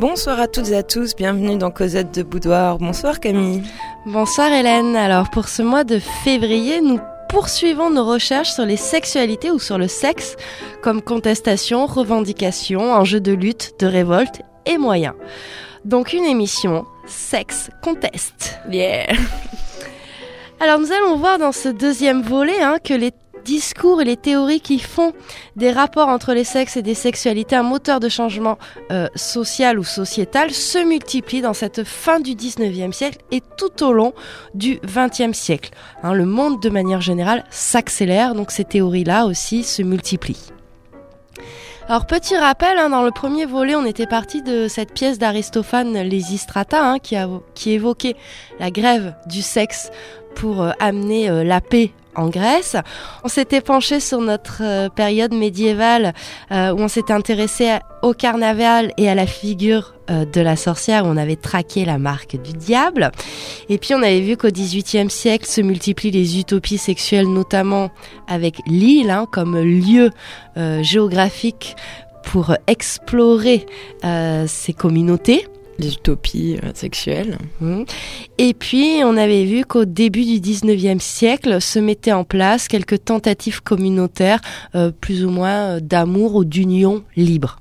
Bonsoir à toutes et à tous, bienvenue dans Cosette de Boudoir. Bonsoir Camille. Bonsoir Hélène. Alors pour ce mois de février, nous poursuivons nos recherches sur les sexualités ou sur le sexe comme contestation, revendication, enjeu de lutte, de révolte et moyens. Donc une émission Sexe Conteste. Yeah. Alors nous allons voir dans ce deuxième volet hein, que les discours et les théories qui font des rapports entre les sexes et des sexualités un moteur de changement euh, social ou sociétal se multiplient dans cette fin du 19e siècle et tout au long du 20e siècle. Hein, le monde de manière générale s'accélère, donc ces théories-là aussi se multiplient. Alors petit rappel, hein, dans le premier volet, on était parti de cette pièce d'Aristophane, Les Istrata, hein, qui évoquait la grève du sexe pour euh, amener euh, la paix en Grèce. On s'était penché sur notre euh, période médiévale euh, où on s'était intéressé au carnaval et à la figure euh, de la sorcière où on avait traqué la marque du diable. Et puis on avait vu qu'au XVIIIe siècle se multiplient les utopies sexuelles, notamment avec l'île hein, comme lieu géographique pour explorer ces communautés les utopies euh, sexuelles. Mmh. Et puis, on avait vu qu'au début du 19e siècle se mettaient en place quelques tentatives communautaires, euh, plus ou moins euh, d'amour ou d'union libre.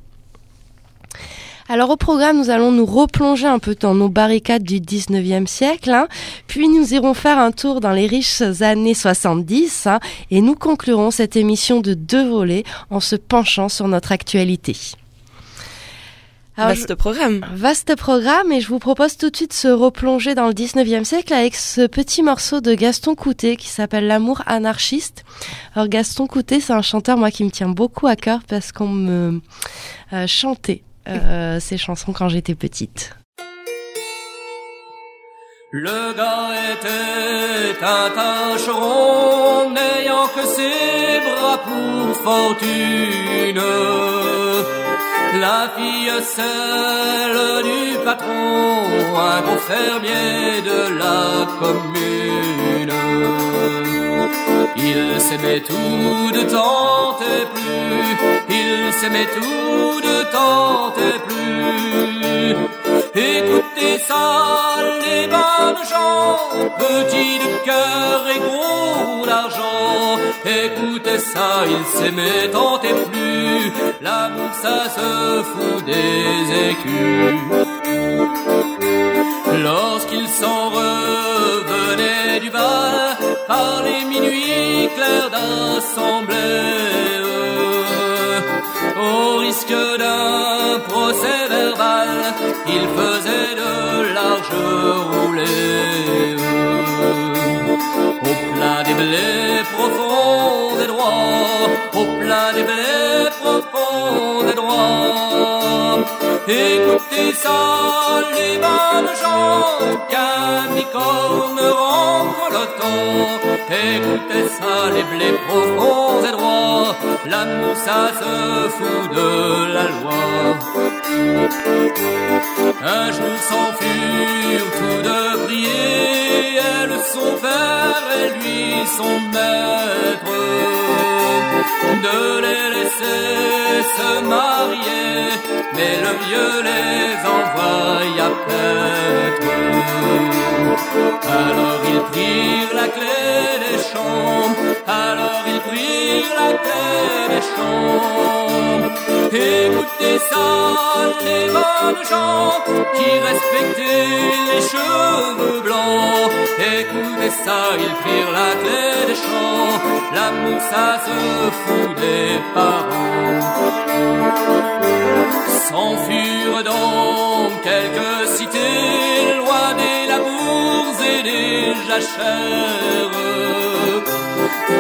Alors au programme, nous allons nous replonger un peu dans nos barricades du 19e siècle, hein. puis nous irons faire un tour dans les riches années 70, hein, et nous conclurons cette émission de deux volets en se penchant sur notre actualité vaste programme. Vaste programme et je vous propose tout de suite de se replonger dans le 19e siècle avec ce petit morceau de Gaston Coutet qui s'appelle L'amour anarchiste. Alors Gaston Coutet, c'est un chanteur moi qui me tient beaucoup à cœur parce qu'on me euh, chantait euh, ces chansons quand j'étais petite. Le gars était un tâcheron n'ayant que ses bras pour fortune la fille celle du patron, un beau fermier de la commune. Il s'aimait tout de temps et plus, il s'aimait tout de temps et plus. Écoutez ça, les bonnes gens, petits de cœur et gros d'argent. Écoutez ça, il s'aimait tant et plus, l'amour ça se fout des écus. Lorsqu'ils s'en revenaient du bal, par les minuits clairs d'assemblée, au risque d'un procès verbal, il faisait de larges roulées. Au plein des blés profonds et droits, au plein des blés et droits. Écoutez ça, les bonnes gens, qu'un rentre le temps. Écoutez ça, les blés profonds et droits, l'amour ça se fout de la loi. Un jour sans furent tout de prier, elle son père et lui son maître, de les se marier, mais le vieux les envoie à paître. Alors ils prirent la clé des chambres, alors ils prirent la clé des chambres. Écoutez ça, les bonnes gens qui respectaient les cheveux blancs. Écoutez ça, ils prirent la clé des champs. L'amour, ça se des parents. S'enfuirent dans quelques cités, loin des labours et des jachères.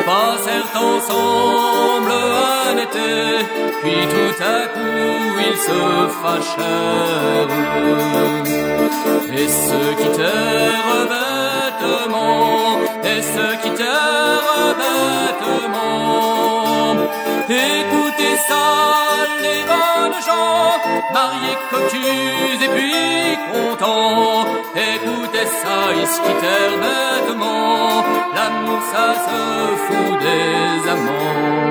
Passèrent ensemble un été, puis tout à coup ils se fâchèrent. Et se quittèrent bêtement, et se quittèrent bêtement. Écoutez ça, les bonnes gens, mariés, cocus et puis contents. Écoutez ça, ils se quittèrent bêtement. L'amour, ça se fout des amants.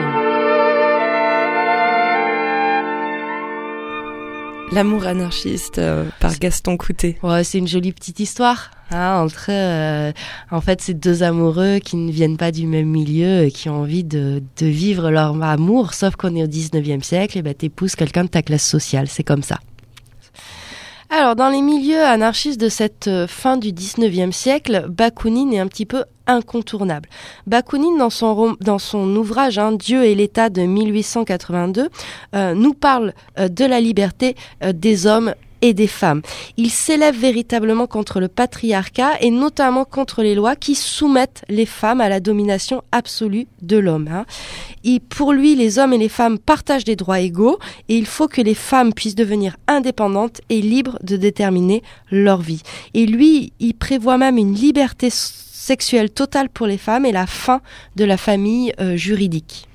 L'amour anarchiste euh, par Gaston Coutet. Ouais, c'est une jolie petite histoire. Hein, entre euh, en fait ces deux amoureux qui ne viennent pas du même milieu et qui ont envie de, de vivre leur amour, sauf qu'on est au 19e siècle, et ben t'épouses quelqu'un de ta classe sociale, c'est comme ça. Alors, dans les milieux anarchistes de cette euh, fin du 19e siècle, Bakounine est un petit peu incontournable. Bakounine, dans son, dans son ouvrage hein, Dieu et l'État de 1882, euh, nous parle euh, de la liberté des hommes et des femmes. Il s'élève véritablement contre le patriarcat et notamment contre les lois qui soumettent les femmes à la domination absolue de l'homme. Hein. pour lui, les hommes et les femmes partagent des droits égaux et il faut que les femmes puissent devenir indépendantes et libres de déterminer leur vie. Et lui, il prévoit même une liberté sexuelle totale pour les femmes et la fin de la famille euh, juridique.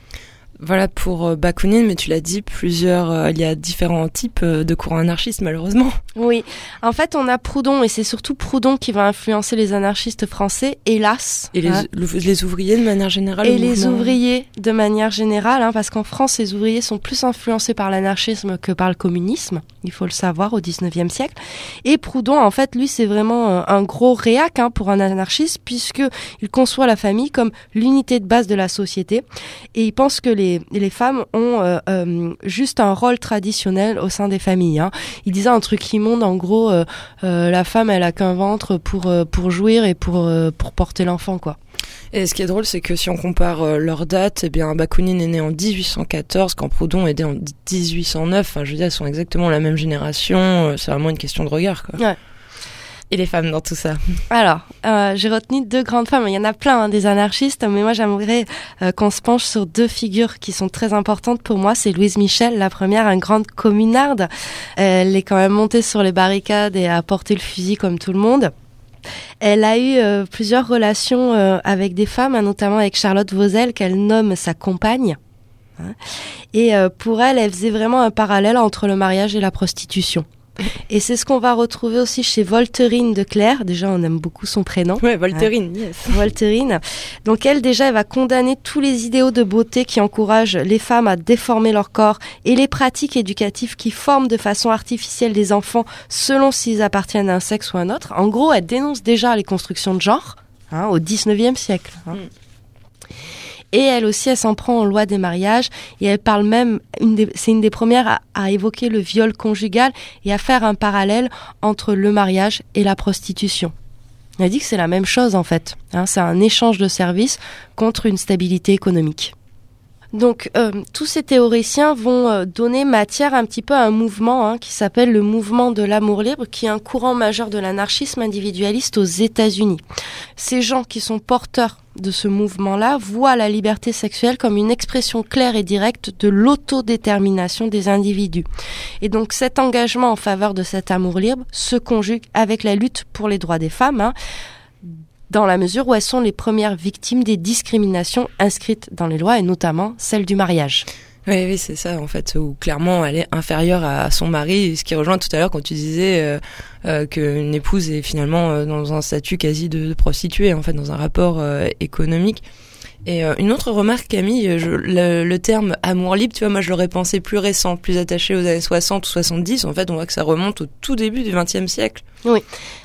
Voilà pour euh, Bakounine, mais tu l'as dit, plusieurs, euh, il y a différents types euh, de courants anarchistes malheureusement. Oui, en fait on a Proudhon et c'est surtout Proudhon qui va influencer les anarchistes français, hélas. Et les, hein. les ouvriers de manière générale. Et les ouvriers de manière générale, hein, parce qu'en France les ouvriers sont plus influencés par l'anarchisme que par le communisme, il faut le savoir au 19e siècle. Et Proudhon en fait lui c'est vraiment un gros réac hein, pour un anarchiste puisque il conçoit la famille comme l'unité de base de la société et il pense que les les, femmes ont euh, euh, juste un rôle traditionnel au sein des familles. Hein. Il disait un truc immonde, en gros, euh, la femme, elle a qu'un ventre pour, pour jouir et pour, pour porter l'enfant, quoi. Et ce qui est drôle, c'est que si on compare leurs dates, eh bien, Bakounine est né en 1814, quand Proudhon est né en 1809. Enfin, je veux dire, ils sont exactement la même génération. C'est vraiment une question de regard, quoi. Ouais et les femmes dans tout ça Alors, euh, j'ai retenu deux grandes femmes. Il y en a plein, hein, des anarchistes, mais moi j'aimerais euh, qu'on se penche sur deux figures qui sont très importantes pour moi. C'est Louise Michel, la première, une grande communarde. Elle est quand même montée sur les barricades et a porté le fusil comme tout le monde. Elle a eu euh, plusieurs relations avec des femmes, hein, notamment avec Charlotte Vauzel, qu'elle nomme sa compagne. Hein. Et pour elle, elle faisait vraiment un parallèle entre le mariage et la prostitution. Et c'est ce qu'on va retrouver aussi chez Volterine de Claire. Déjà, on aime beaucoup son prénom. Ouais, Volterine, yes. Volterine. Donc elle, déjà, elle va condamner tous les idéaux de beauté qui encouragent les femmes à déformer leur corps et les pratiques éducatives qui forment de façon artificielle des enfants selon s'ils appartiennent à un sexe ou à un autre. En gros, elle dénonce déjà les constructions de genre hein, au 19e siècle. Hein. Mm. Et elle aussi, elle s'en prend en loi des mariages et elle parle même, c'est une des premières à, évoquer le viol conjugal et à faire un parallèle entre le mariage et la prostitution. Elle dit que c'est la même chose en fait. Hein, c'est un échange de services contre une stabilité économique. Donc euh, tous ces théoriciens vont euh, donner matière un petit peu à un mouvement hein, qui s'appelle le mouvement de l'amour libre, qui est un courant majeur de l'anarchisme individualiste aux États-Unis. Ces gens qui sont porteurs de ce mouvement-là voient la liberté sexuelle comme une expression claire et directe de l'autodétermination des individus. Et donc cet engagement en faveur de cet amour libre se conjugue avec la lutte pour les droits des femmes. Hein, dans la mesure où elles sont les premières victimes des discriminations inscrites dans les lois et notamment celle du mariage. Oui, oui, c'est ça en fait, où clairement elle est inférieure à son mari, ce qui rejoint tout à l'heure quand tu disais euh, euh, qu'une épouse est finalement euh, dans un statut quasi de, prostituée, en fait, dans un rapport euh, économique. Et euh, une autre remarque, Camille, le, terme amour libre, tu vois, moi je l'aurais pensé plus récent, plus attaché aux années 60 ou 70. En fait, on voit que ça remonte au tout début du XXe siècle. Oui.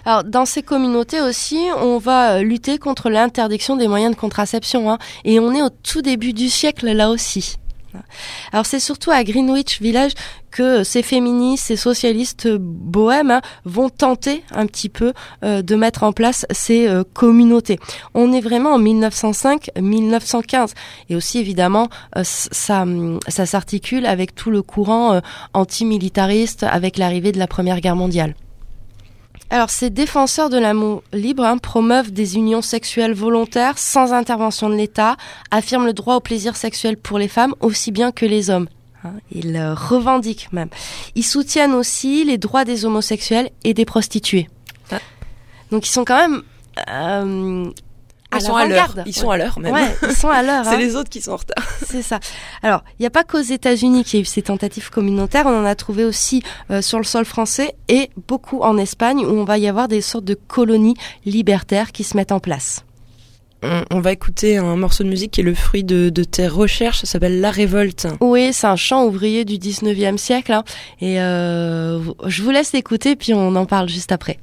Alors, dans ces communautés aussi, on va lutter contre l'interdiction des moyens de contraception. Hein, et on est au tout début du siècle là aussi. Alors c'est surtout à Greenwich Village que ces féministes, ces socialistes bohèmes hein, vont tenter un petit peu euh, de mettre en place ces euh, communautés. On est vraiment en 1905-1915 et aussi évidemment euh, ça, ça s'articule avec tout le courant antimilitariste avec l'arrivée de la Première Guerre mondiale. Alors, ces défenseurs de l'amour libre hein, promeuvent des unions sexuelles volontaires sans intervention de l'État, affirment le droit au plaisir sexuel pour les femmes aussi bien que les hommes. Hein. ils le revendiquent même. Ils soutiennent aussi les droits des homosexuels et des prostituées. Donc, ils sont quand même euh, ils sont à l'heure. Ils sont à l'heure même. Ouais, ils sont à l'heure. c'est hein. les autres qui sont en retard. C'est ça. Alors, il n'y a pas qu'aux États-Unis qu'il y a eu ces tentatives communautaires. On en a trouvé aussi euh, sur le sol français et beaucoup en Espagne où on va y avoir des sortes de colonies libertaires qui se mettent en place. on, va écouter un morceau de musique qui est le fruit de, tes recherches, ça s'appelle La Révolte. Oui, c'est un chant ouvrier du 19e siècle. Hein. et euh, je vous laisse écouter, puis on en parle juste après.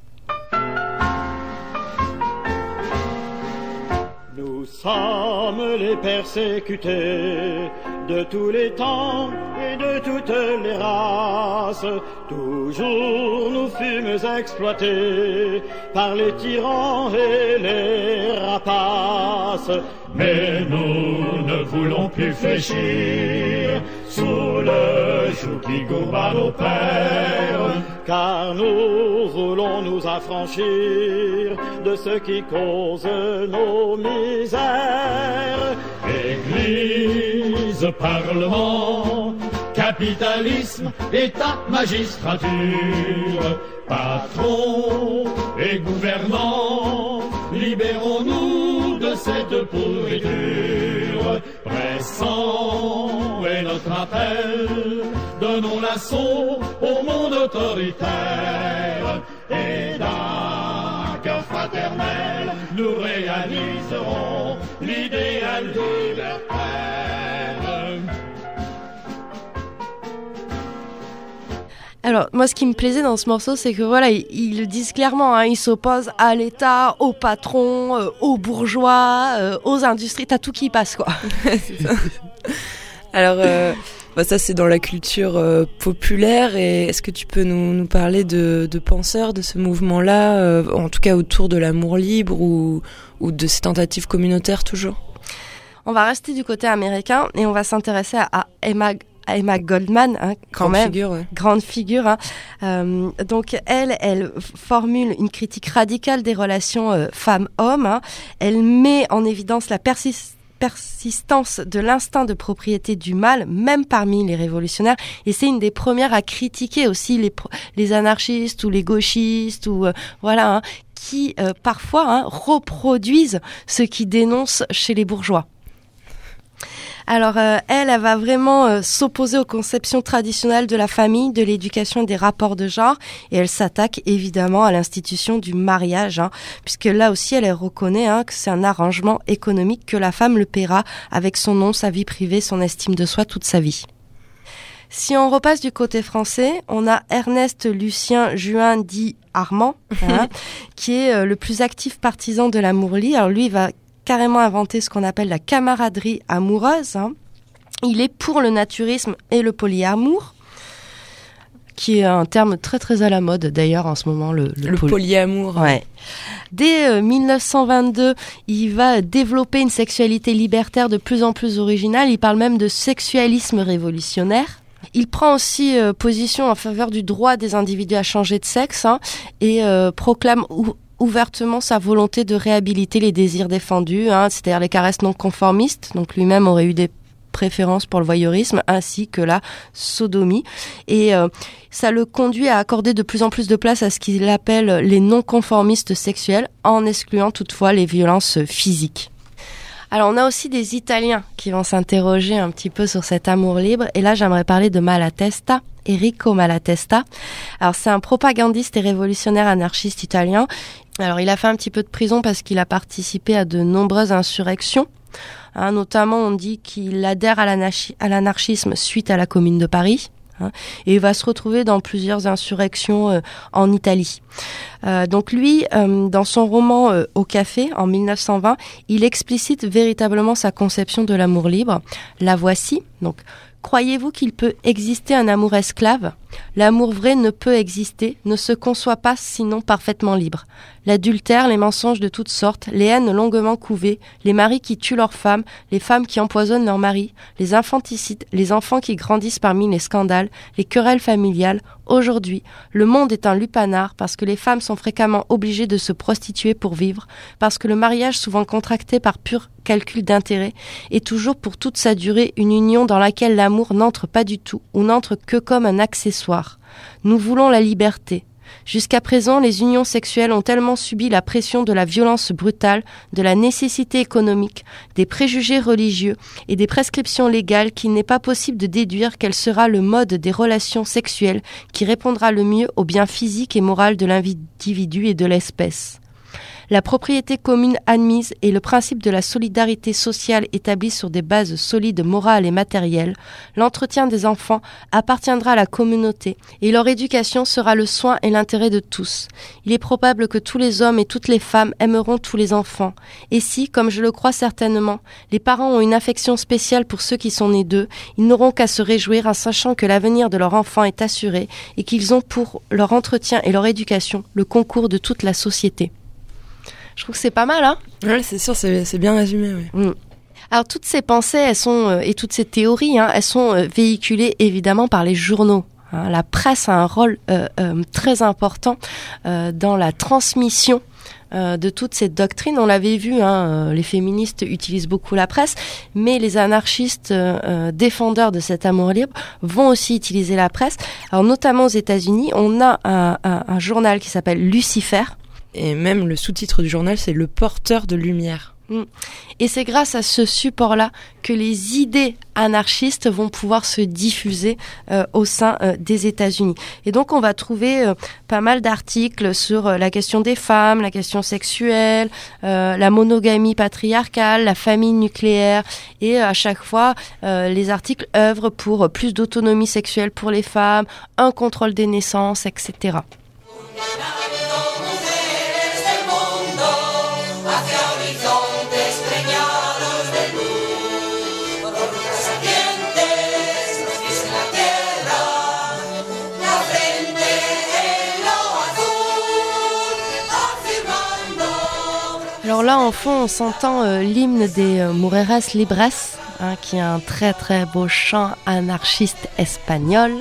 Sommes les persécutés de tous les temps et de toutes les races. Toujours nous fûmes exploités par les tyrans et les rapaces. Mais nous ne voulons plus fléchir sous le joug qui gourba nos pères, car nous voulons nous affranchir de ce qui cause nos misères. Église, Parlement, capitalisme, État, magistrature, patron et gouvernants, libérons-nous de cette pourriture. Pressant est notre appel, donnons l'assaut au monde autoritaire et d'un cœur fraternel, nous réaliserons l'idéal libertaire. Alors, moi, ce qui me plaisait dans ce morceau, c'est que voilà, ils, le disent clairement, hein, ils s'opposent à l'État, aux patrons, euh, aux bourgeois, euh, aux industries, t'as tout qui passe, quoi. ça. Alors, euh, bah, ça, c'est dans la culture populaire. Et est-ce que tu peux nous, nous parler de, de, penseurs de ce mouvement-là, en tout cas autour de l'amour libre ou, ou de ces tentatives communautaires toujours? On va rester du côté américain et on va s'intéresser à Emma Emma Goldman, hein, quand grande même, figure, grande figure. Hein. Euh, donc elle, elle formule une critique radicale des relations euh, femmes-hommes. Hein. Elle met en évidence la persistance de l'instinct de propriété du mal, même parmi les révolutionnaires. Et c'est une des premières à critiquer aussi les, les anarchistes ou les gauchistes ou euh, voilà, hein, qui parfois hein, reproduisent ce qui dénonce chez les bourgeois. Alors euh, elle, elle va vraiment euh, s'opposer aux conceptions traditionnelles de la famille, de l'éducation et des rapports de genre, et elle s'attaque évidemment à l'institution du mariage, hein, puisque là aussi elle reconnaît hein, que c'est un arrangement économique que la femme le paiera avec son nom, sa vie privée, son estime de soi toute sa vie. Si on repasse du côté français, on a Ernest Lucien Juin dit Armand, hein, qui est euh, le plus actif partisan de l'amour libre. Alors lui, il va carrément inventé ce qu'on appelle la camaraderie amoureuse. Hein. Il est pour le naturisme et le polyamour qui est un terme très très à la mode d'ailleurs en ce moment le, le, polyamour. Ouais. Dès 1922, euh, il va développer une sexualité libertaire de plus en plus originale. Il parle même de sexualisme révolutionnaire. Il prend aussi euh, position en faveur du droit des individus à changer de sexe hein, et euh, proclame ouvertement sa volonté de réhabiliter les désirs défendus, hein, c'est-à-dire les caresses non conformistes. Donc lui-même aurait eu des préférences pour le voyeurisme ainsi que la sodomie. Et euh, ça le conduit à accorder de plus en plus de place à ce qu'il appelle les non-conformistes sexuels, en excluant toutefois les violences physiques. Alors on a aussi des Italiens qui vont s'interroger un petit peu sur cet amour libre. Et là j'aimerais parler de Malatesta. Enrico Malatesta. Alors c'est un propagandiste et révolutionnaire anarchiste italien. Alors il a fait un petit peu de prison parce qu'il a participé à de nombreuses insurrections. Hein, notamment, on dit qu'il adhère à l'anarchisme suite à la Commune de Paris. Hein, et il va se retrouver dans plusieurs insurrections euh, en Italie. Euh, donc lui, euh, dans son roman Au café en 1920, il explicite véritablement sa conception de l'amour libre. La voici. Donc Croyez-vous qu'il peut exister un amour esclave? L'amour vrai ne peut exister, ne se conçoit pas sinon parfaitement libre. L'adultère, les mensonges de toutes sortes, les haines longuement couvées, les maris qui tuent leurs femmes, les femmes qui empoisonnent leurs maris, les infanticides, les enfants qui grandissent parmi les scandales, les querelles familiales, aujourd'hui, le monde est un lupanar parce que les femmes sont fréquemment obligées de se prostituer pour vivre, parce que le mariage souvent contracté par pur calcul d'intérêt est toujours pour toute sa durée une union dans laquelle l'amour n'entre pas du tout ou n'entre que comme un accessoire. Nous voulons la liberté, Jusqu'à présent, les unions sexuelles ont tellement subi la pression de la violence brutale, de la nécessité économique, des préjugés religieux et des prescriptions légales qu'il n'est pas possible de déduire quel sera le mode des relations sexuelles qui répondra le mieux au bien physique et moral de l'individu et de l'espèce. La propriété commune admise et le principe de la solidarité sociale établi sur des bases solides morales et matérielles, l'entretien des enfants appartiendra à la communauté et leur éducation sera le soin et l'intérêt de tous. Il est probable que tous les hommes et toutes les femmes aimeront tous les enfants. Et si, comme je le crois certainement, les parents ont une affection spéciale pour ceux qui sont nés d'eux, ils n'auront qu'à se réjouir en sachant que l'avenir de leur enfant est assuré et qu'ils ont pour leur entretien et leur éducation le concours de toute la société. Je trouve que c'est pas mal, hein Ouais, c'est sûr, c'est bien résumé. Ouais. Mm. Alors toutes ces pensées, elles sont euh, et toutes ces théories, hein, elles sont euh, véhiculées évidemment par les journaux. hein. La presse a un rôle euh, euh, très important euh, dans la transmission de toutes ces doctrines. On l'avait vu, hein, les féministes utilisent beaucoup la presse, mais les anarchistes euh, euh, défendeurs de cet amour libre vont aussi utiliser la presse. Alors notamment aux États-Unis, on a un, un- un journal qui s'appelle Lucifer. Et même le sous-titre du journal, c'est Le porteur de lumière. Et c'est grâce à ce support-là que les idées anarchistes vont pouvoir se diffuser euh, au sein euh, des États-Unis. Et donc on va trouver euh, pas mal d'articles sur la question des femmes, la question sexuelle, la monogamie patriarcale, la famille nucléaire. Et à chaque fois, les articles œuvrent pour plus d'autonomie sexuelle pour les femmes, un contrôle des naissances, etc. Alors là, en fond, on s'entend euh, l'hymne des euh, Libres, hein, qui est un très très beau chant anarchiste espagnol.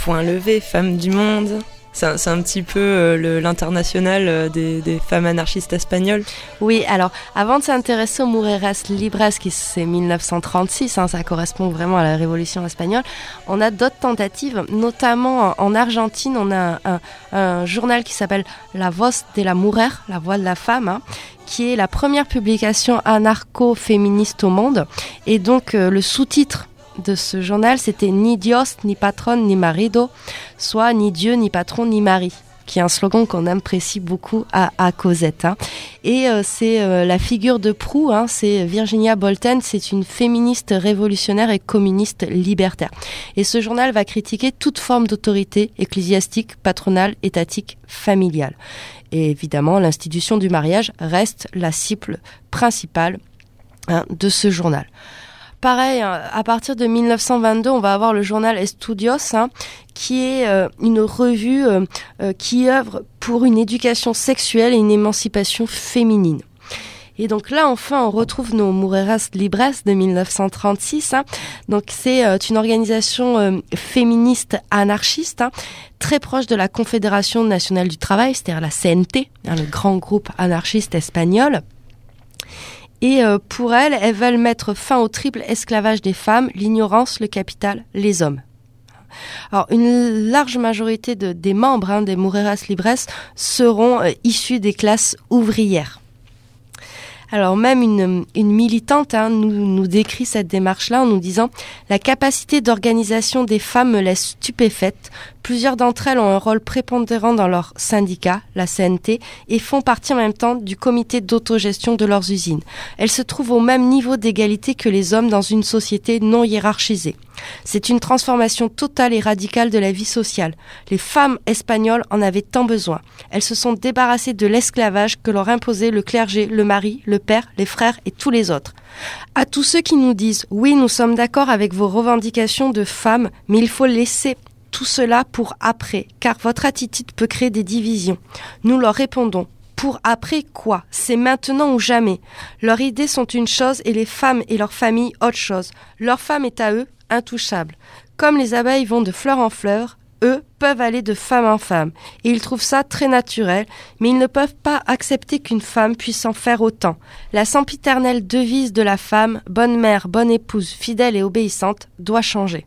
Point levé, femme du monde. C'est un, un petit peu euh, l'international euh, des, des femmes anarchistes espagnoles. Oui, alors avant de s'intéresser aux Mujeres Libres, qui c'est 1936, hein, ça correspond vraiment à la révolution espagnole, on a d'autres tentatives, notamment en en Argentine, on a un, un journal qui s'appelle La Voz de la Mujer, la voix de la femme, hein, qui est la première publication anarcho-féministe au monde. Et donc euh, le sous-titre de ce journal, c'était Ni Dios, ni patron, ni marido, soit ni Dieu, ni patron, ni mari qui est un slogan qu'on apprécie beaucoup à, Cosette. hein. Et euh, c'est euh, la figure de proue, hein, c'est Virginia Bolten, c'est une féministe révolutionnaire et communiste libertaire. Et ce journal va critiquer toute forme d'autorité ecclésiastique, patronale, étatique, familiale. Et évidemment, l'institution du mariage reste la cible principale hein, de ce journal. Pareil, hein, à partir de 1922, on va avoir le journal Estudios, hein, qui est euh, une revue euh, euh, qui œuvre pour une éducation sexuelle et une émancipation féminine. Et donc là, enfin, on retrouve nos Mujeres Libres de 1936. hein. Donc c'est une organisation féministe anarchiste, très proche de la Confédération nationale du travail, c'est-à-dire la CNT, le grand groupe anarchiste espagnol. Et euh, pour elles, elles veulent mettre fin au triple esclavage des femmes, l'ignorance, le capital, les hommes. Alors, une large majorité de- des membres hein, des Mujeres Libres seront euh, issus des classes ouvrières. Alors même une, militante hein, nous, nous décrit cette démarche-là en nous disant La capacité d'organisation des femmes me laisse stupéfaite. Plusieurs d'entre elles ont un rôle prépondérant dans leur syndicat, la CNT, et font partie en même temps du comité d'autogestion de leurs usines. Elles se trouvent au même niveau d'égalité que les hommes dans une société non hiérarchisée. C'est une transformation totale et radicale de la vie sociale. Les femmes espagnoles en avaient tant besoin. Elles se sont débarrassées de l'esclavage que leur imposait le clergé, le mari, le père, les frères et tous les autres. À tous ceux qui nous disent oui, nous sommes d'accord avec vos revendications de femmes, mais il faut laisser tout cela pour après, car votre attitude peut créer des divisions. Nous leur répondons pour après quoi? C'est maintenant ou jamais. Leurs idées sont une chose et les femmes et leurs familles autre chose. Leur femme est à eux intouchable. Comme les abeilles vont de fleur en fleur, eux peuvent aller de femme en femme. Et ils trouvent ça très naturel, mais ils ne peuvent pas accepter qu'une femme puisse en faire autant. La sempiternelle devise de la femme, bonne mère, bonne épouse, fidèle et obéissante, doit changer.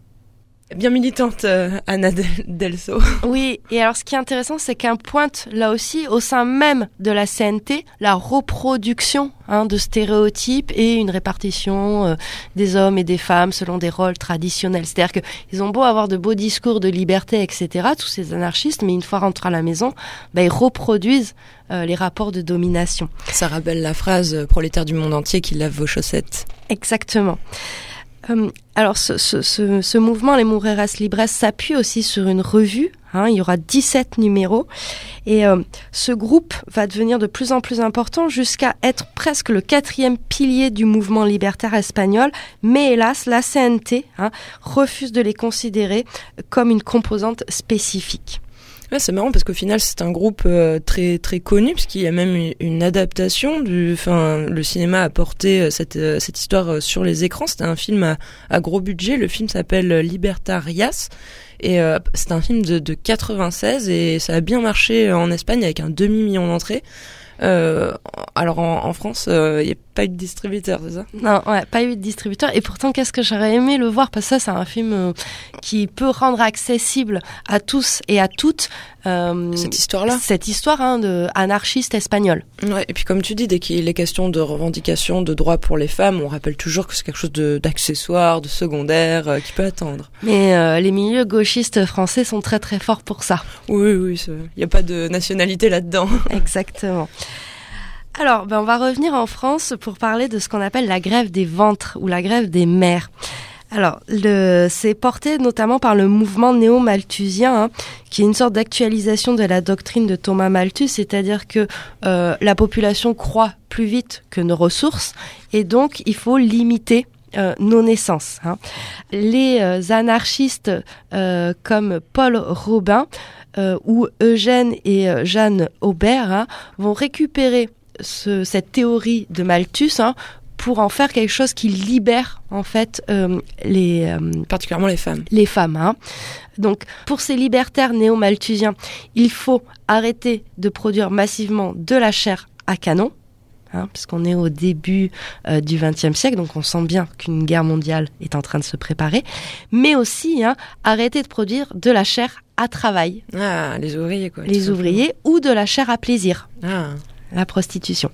Bien militante, euh, Anna Del- Delso. Oui, et alors ce qui est intéressant, c'est qu'un pointe là aussi au sein même de la CNT la reproduction hein, de stéréotypes et une répartition euh, des hommes et des femmes selon des rôles traditionnels. C'est-à-dire qu'ils ont beau avoir de beaux discours de liberté, etc., tous ces anarchistes, mais une fois rentrés à la maison, bah, ils reproduisent euh, les rapports de domination. Ça rappelle la phrase euh, prolétaire du monde entier qui lave vos chaussettes. Exactement. Euh, alors, ce, mouvement, les Moureras Libres, s'appuie aussi sur une revue. Hein, il y aura 17 numéros. Et euh, ce groupe va devenir de plus en plus important jusqu'à être presque le quatrième pilier du mouvement libertaire espagnol. Mais hélas, la CNT hein, refuse de les considérer comme une composante spécifique. C'est marrant parce qu'au final c'est un groupe euh, très très connu puisqu'il y a même une, adaptation du, enfin le cinéma a porté euh, cette euh, cette histoire sur les écrans. C'était un film à, gros budget. Le film s'appelle Libertarias et c'est un film de, de 96 et ça a bien marché en Espagne avec un demi million d'entrées. Alors en, France, il n'y a pas eu de distributeur, c'est ça? Non, ouais, pas eu de distributeur. Et pourtant, qu'est-ce que j'aurais aimé le voir? Parce que ça, c'est un film euh, qui peut rendre accessible à tous et à toutes euh, Cette histoire-là? cette histoire hein, de anarchiste espagnol. Ouais, et puis comme tu dis, dès qu'il est question de revendication de droits pour les femmes, on rappelle toujours que c'est quelque chose d'accessoire, de, secondaire, euh, qui peut attendre. Mais les milieux gauchistes français sont très très forts pour ça. Oui, oui, il n'y a pas de nationalité là-dedans. Exactement. Alors, ben, on va revenir en France pour parler de ce qu'on appelle la grève des ventres ou la grève des mères. Alors, c'est porté notamment par le mouvement néo-malthusien, hein, qui est une sorte d'actualisation de la doctrine de Thomas Malthus, c'est-à-dire que euh, la population croît plus vite que nos ressources, et donc il faut limiter euh, nos naissances. hein. Les euh, anarchistes euh, comme Paul Robin ou Eugène et Jeanne Aubert hein, vont récupérer ce- cette théorie de Malthus hein, pour en faire quelque chose qui libère en fait euh, les, euh, Particulièrement les femmes. les femmes. hein. Donc, pour ces libertaires néo-malthusiens, il faut arrêter de produire massivement de la chair à canon, hein, puisqu'on est au début euh, du XXe siècle, donc on sent bien qu'une guerre mondiale est en train de se préparer, mais aussi hein, arrêter de produire de la chair à travail, Ah, les ouvriers, quoi. les ouvriers, ou de la chair à plaisir simplement. La prostitution.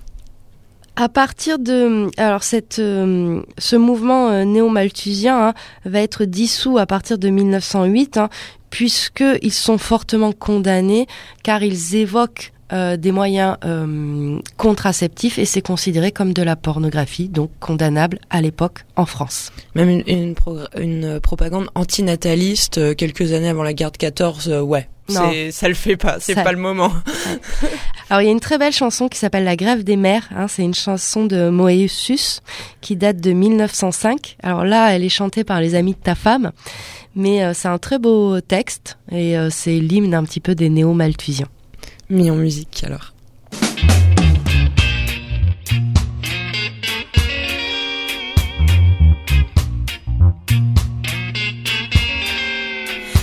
À partir de alors cette euh, ce mouvement euh, néo-malthusien hein, va être dissous à partir de 1908 hein, puisque ils sont fortement condamnés car ils évoquent euh, des moyens euh, contraceptifs et c'est considéré comme de la pornographie donc condamnable à l'époque en France. Même une, une, une propagande antinataliste euh, quelques années avant la guerre de 14, euh, ouais. Non. Ça le fait pas, c'est Ça- pas le moment. Alors il y a une très belle chanson qui s'appelle La Grève des mères. Hein, c'est une chanson de Moeus qui date de 1905. Alors là, elle est chantée par les amis de ta femme, mais euh, c'est un très beau texte et euh, c'est l'hymne un petit peu des néo-malthusiens. Mis en musique, alors.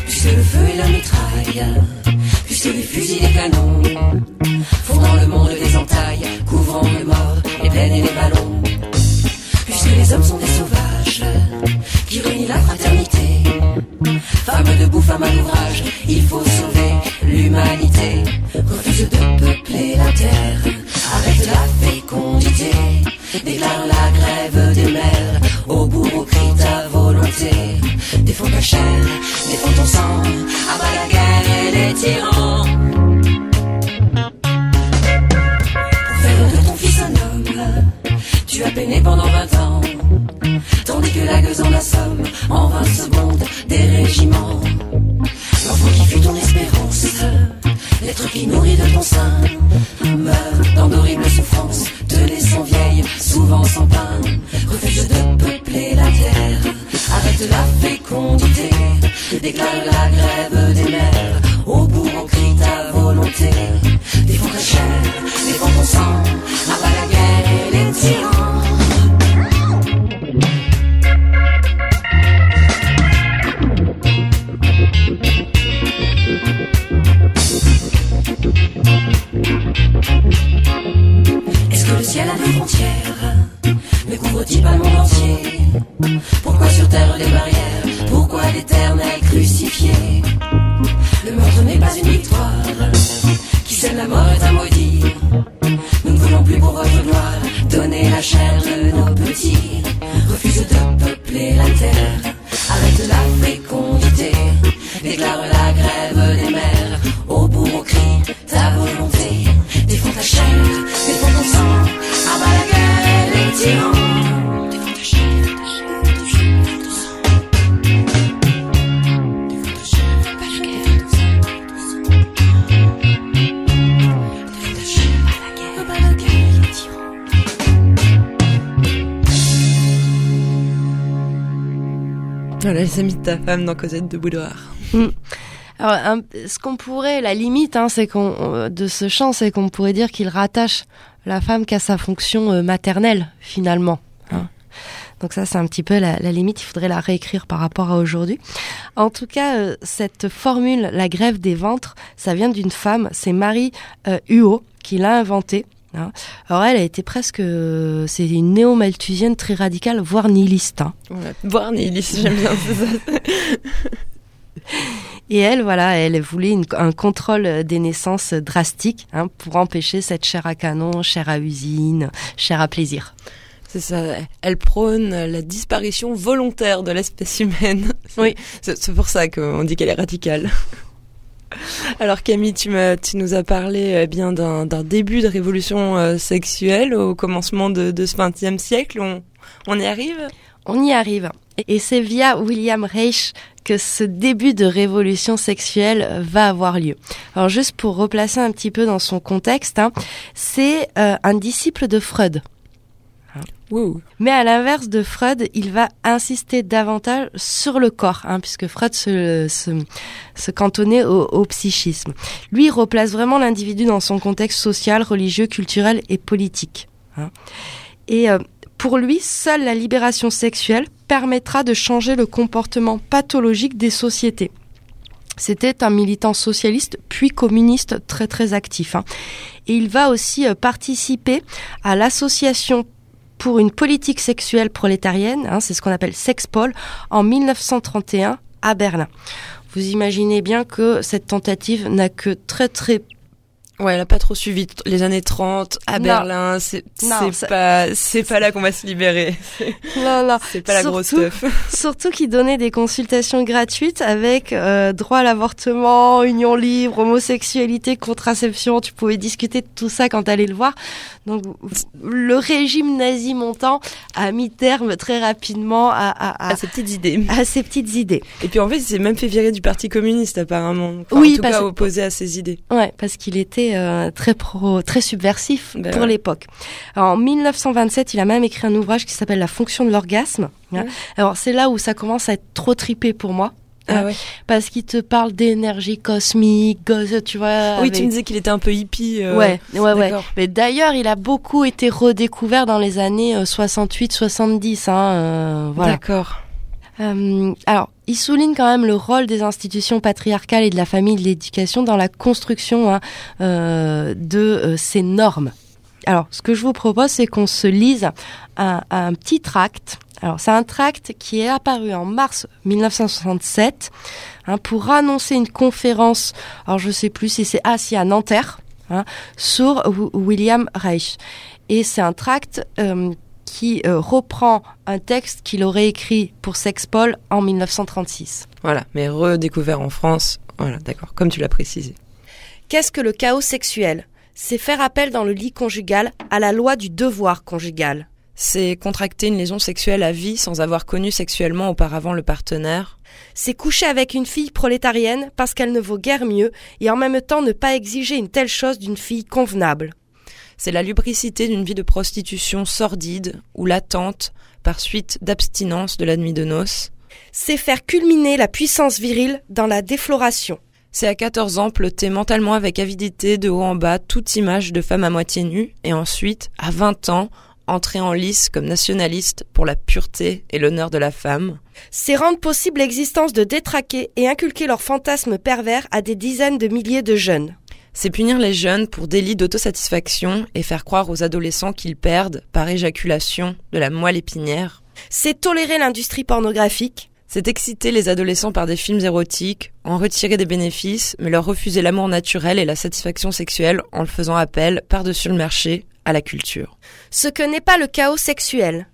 Puisque le feu et la mitraille, puisque les fusils et les canons font dans le monde des entailles, couvrant les morts, les plaines et les ballons. Puisque les hommes sont des sauvages, qui réunissent la fraternité. Femmes debout, femmes à l'ouvrage, il faut sauver l'humanité. Refuse de peupler la terre, arrête la fécondité. Déclare la grève des mères, au bourreau crie ta volonté. Défends ta chair, défends ton sang, abat la guerre et les tyrans. Pour faire de ton fils un homme, tu as peiné pendant 20 ans. Tandis que la gueuse en assomme en 20 secondes des régiments. L'enfant qui fut ton espérance, l'être qui nourrit de ton sein, meurt dans d'horribles souffrances, te laissant vieille, souvent sans pain. Refuse de peupler la terre, arrête la fécondité, déclare la grève des mères, au bourreau crie ta volonté. Défends ta chair, défends ton sang, abat la guerre ciel à nos frontières. Ne couvre-t-il pas le monde entier. Pourquoi sur terre les barrières? Pourquoi l'éternel crucifié? Le meurtre n'est pas une victoire. Qui sème la mort est un maudit Nous ne voulons plus pour votre gloire Donner la chair de nos petits. Refuse de peupler la ta femme dans Cosette de Boudoir. Alors, un- ce qu'on pourrait, la limite, hein, c'est qu'on euh, de ce chant, c'est qu'on pourrait dire qu'il rattache la femme qu'à sa fonction euh, maternelle, finalement. hein. Donc ça, c'est un petit peu la, la limite. Il faudrait la réécrire par rapport à aujourd'hui. En tout cas, euh, cette formule, la grève des ventres, ça vient d'une femme. C'est Marie euh, Huot qui l'a inventée. Hein. Alors elle a été presque, euh, c'est une néo-malthusienne très radicale, voire nihiliste. hein. Voilà. Voir nihiliste, j'aime bien ça. Et elle, voilà, elle voulait une- un contrôle des naissances drastique hein, pour empêcher cette chair à canon, chair à usine, chair à plaisir. C'est ça. Elle prône la disparition volontaire de l'espèce humaine. Oui. C'est pour ça qu'on dit qu'elle est radicale. Alors Camille, tu, nous as parlé euh, bien d'un début de révolution euh, sexuelle au commencement de, de ce XXe siècle. On, on y arrive? On y arrive. Et c'est via William Reich que ce début de révolution sexuelle va avoir lieu. Alors juste pour replacer un petit peu dans son contexte, hein, c'est euh, un disciple de Freud. Mais à l'inverse de Freud, il va insister davantage sur le corps, hein, puisque Freud se, cantonnait au, au psychisme. Lui, il replace vraiment l'individu dans son contexte social, religieux, culturel et politique. hein. Et euh, pour lui, seule la libération sexuelle permettra de changer le comportement pathologique des sociétés. C'était un militant socialiste puis communiste très très actif. hein. Et il va aussi euh, participer à l'association pour une politique sexuelle prolétarienne, hein, c'est ce qu'on appelle Sexpol, en 1931 à Berlin. Vous imaginez bien que cette tentative n'a que très très Ouais, elle a pas trop suivi les années 30 à Non. Berlin. C'est pas c'est pas là qu'on va se libérer. non, non. C'est pas la grosse stuff. Surtout qu'il donnait des consultations gratuites avec euh, droit à l'avortement, union libre, homosexualité, contraception. Tu pouvais discuter de tout ça quand t'allais le voir. Donc le régime nazi montant a mis terme très rapidement à, à, à, À ces petites idées. à ces petites idées. Et puis en fait, il s'est même fait virer du Parti communiste apparemment. Enfin, Oui, en tout cas opposé à ses idées. Ouais, parce qu'il était euh, très pro, très subversif Ben pour ouais. l'époque. Alors, En 1927, il a même écrit un ouvrage qui s'appelle La fonction de l'orgasme. hein. Ouais. Alors c'est là où ça commence à être trop tripé pour moi. Ah hein, ouais. Parce qu'il te parle d'énergie cosmique, tu vois. Oui, avec- tu me disais qu'il était un peu hippie. euh, Ouais, ouais, ouais. Mais d'ailleurs, il a beaucoup été redécouvert dans les années 68-70. Hein, euh, voilà. D'accord. Euh, alors, il souligne quand même le rôle des institutions patriarcales et de la famille de l'éducation dans la construction hein, euh, de euh, ces normes. Alors, ce que je vous propose, c'est qu'on se lise un, un petit tract. Alors, c'est un tract qui est apparu en mars 1967 hein, pour annoncer une conférence. Alors, je sais plus si c'est si à Nanterre hein, sur Wi- William Reich. Et c'est un tract euh, qui euh, reprend un texte qu'il aurait écrit pour Sexpol en 1936. Voilà, mais redécouvert en France. Voilà, d'accord, comme tu l'as précisé. Qu'est-ce que le chaos sexuel? C'est faire appel dans le lit conjugal à la loi du devoir conjugal. C'est contracter une liaison sexuelle à vie sans avoir connu sexuellement auparavant le partenaire. C'est coucher avec une fille prolétarienne parce qu'elle ne vaut guère mieux et en même temps ne pas exiger une telle chose d'une fille convenable. C'est la lubricité d'une vie de prostitution sordide ou latente par suite d'abstinence de la nuit de noces. C'est faire culminer la puissance virile dans la défloration. C'est à 14 ans ploter mentalement avec avidité de haut en bas toute image de femme à moitié nue et ensuite, à 20 ans, entrer en lice comme nationaliste pour la pureté et l'honneur de la femme. C'est rendre possible l'existence de détraqués et inculquer leurs fantasmes pervers à des dizaines de milliers de jeunes. C'est punir les jeunes pour délit d'autosatisfaction et faire croire aux adolescents qu'ils perdent, par éjaculation, de la moelle épinière. C'est tolérer l'industrie pornographique. C'est exciter les adolescents par des films érotiques, en retirer des bénéfices, mais leur refuser l'amour naturel et la satisfaction sexuelle en le faisant appel, par-dessus le marché, à la culture. Ce que n'est pas le chaos sexuel.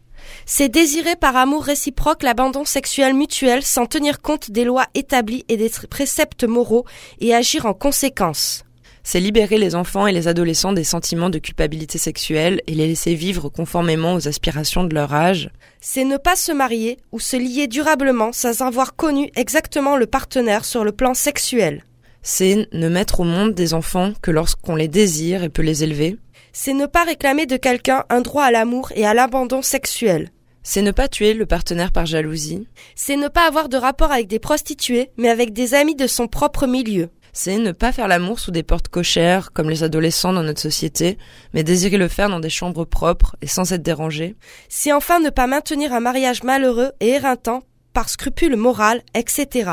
C'est désirer par amour réciproque l'abandon sexuel mutuel sans tenir compte des lois établies et des préceptes moraux et agir en conséquence. C'est libérer les enfants et les adolescents des sentiments de culpabilité sexuelle et les laisser vivre conformément aux aspirations de leur âge. C'est ne pas se marier ou se lier durablement sans avoir connu exactement le partenaire sur le plan sexuel. C'est ne mettre au monde des enfants que lorsqu'on les désire et peut les élever. C'est ne pas réclamer de quelqu'un un droit à l'amour et à l'abandon sexuel. C'est ne pas tuer le partenaire par jalousie. C'est ne pas avoir de rapport avec des prostituées, mais avec des amis de son propre milieu. C'est ne pas faire l'amour sous des portes cochères, comme les adolescents dans notre société, mais désirer le faire dans des chambres propres et sans être dérangé. C'est enfin ne pas maintenir un mariage malheureux et éreintant par scrupule moral, etc.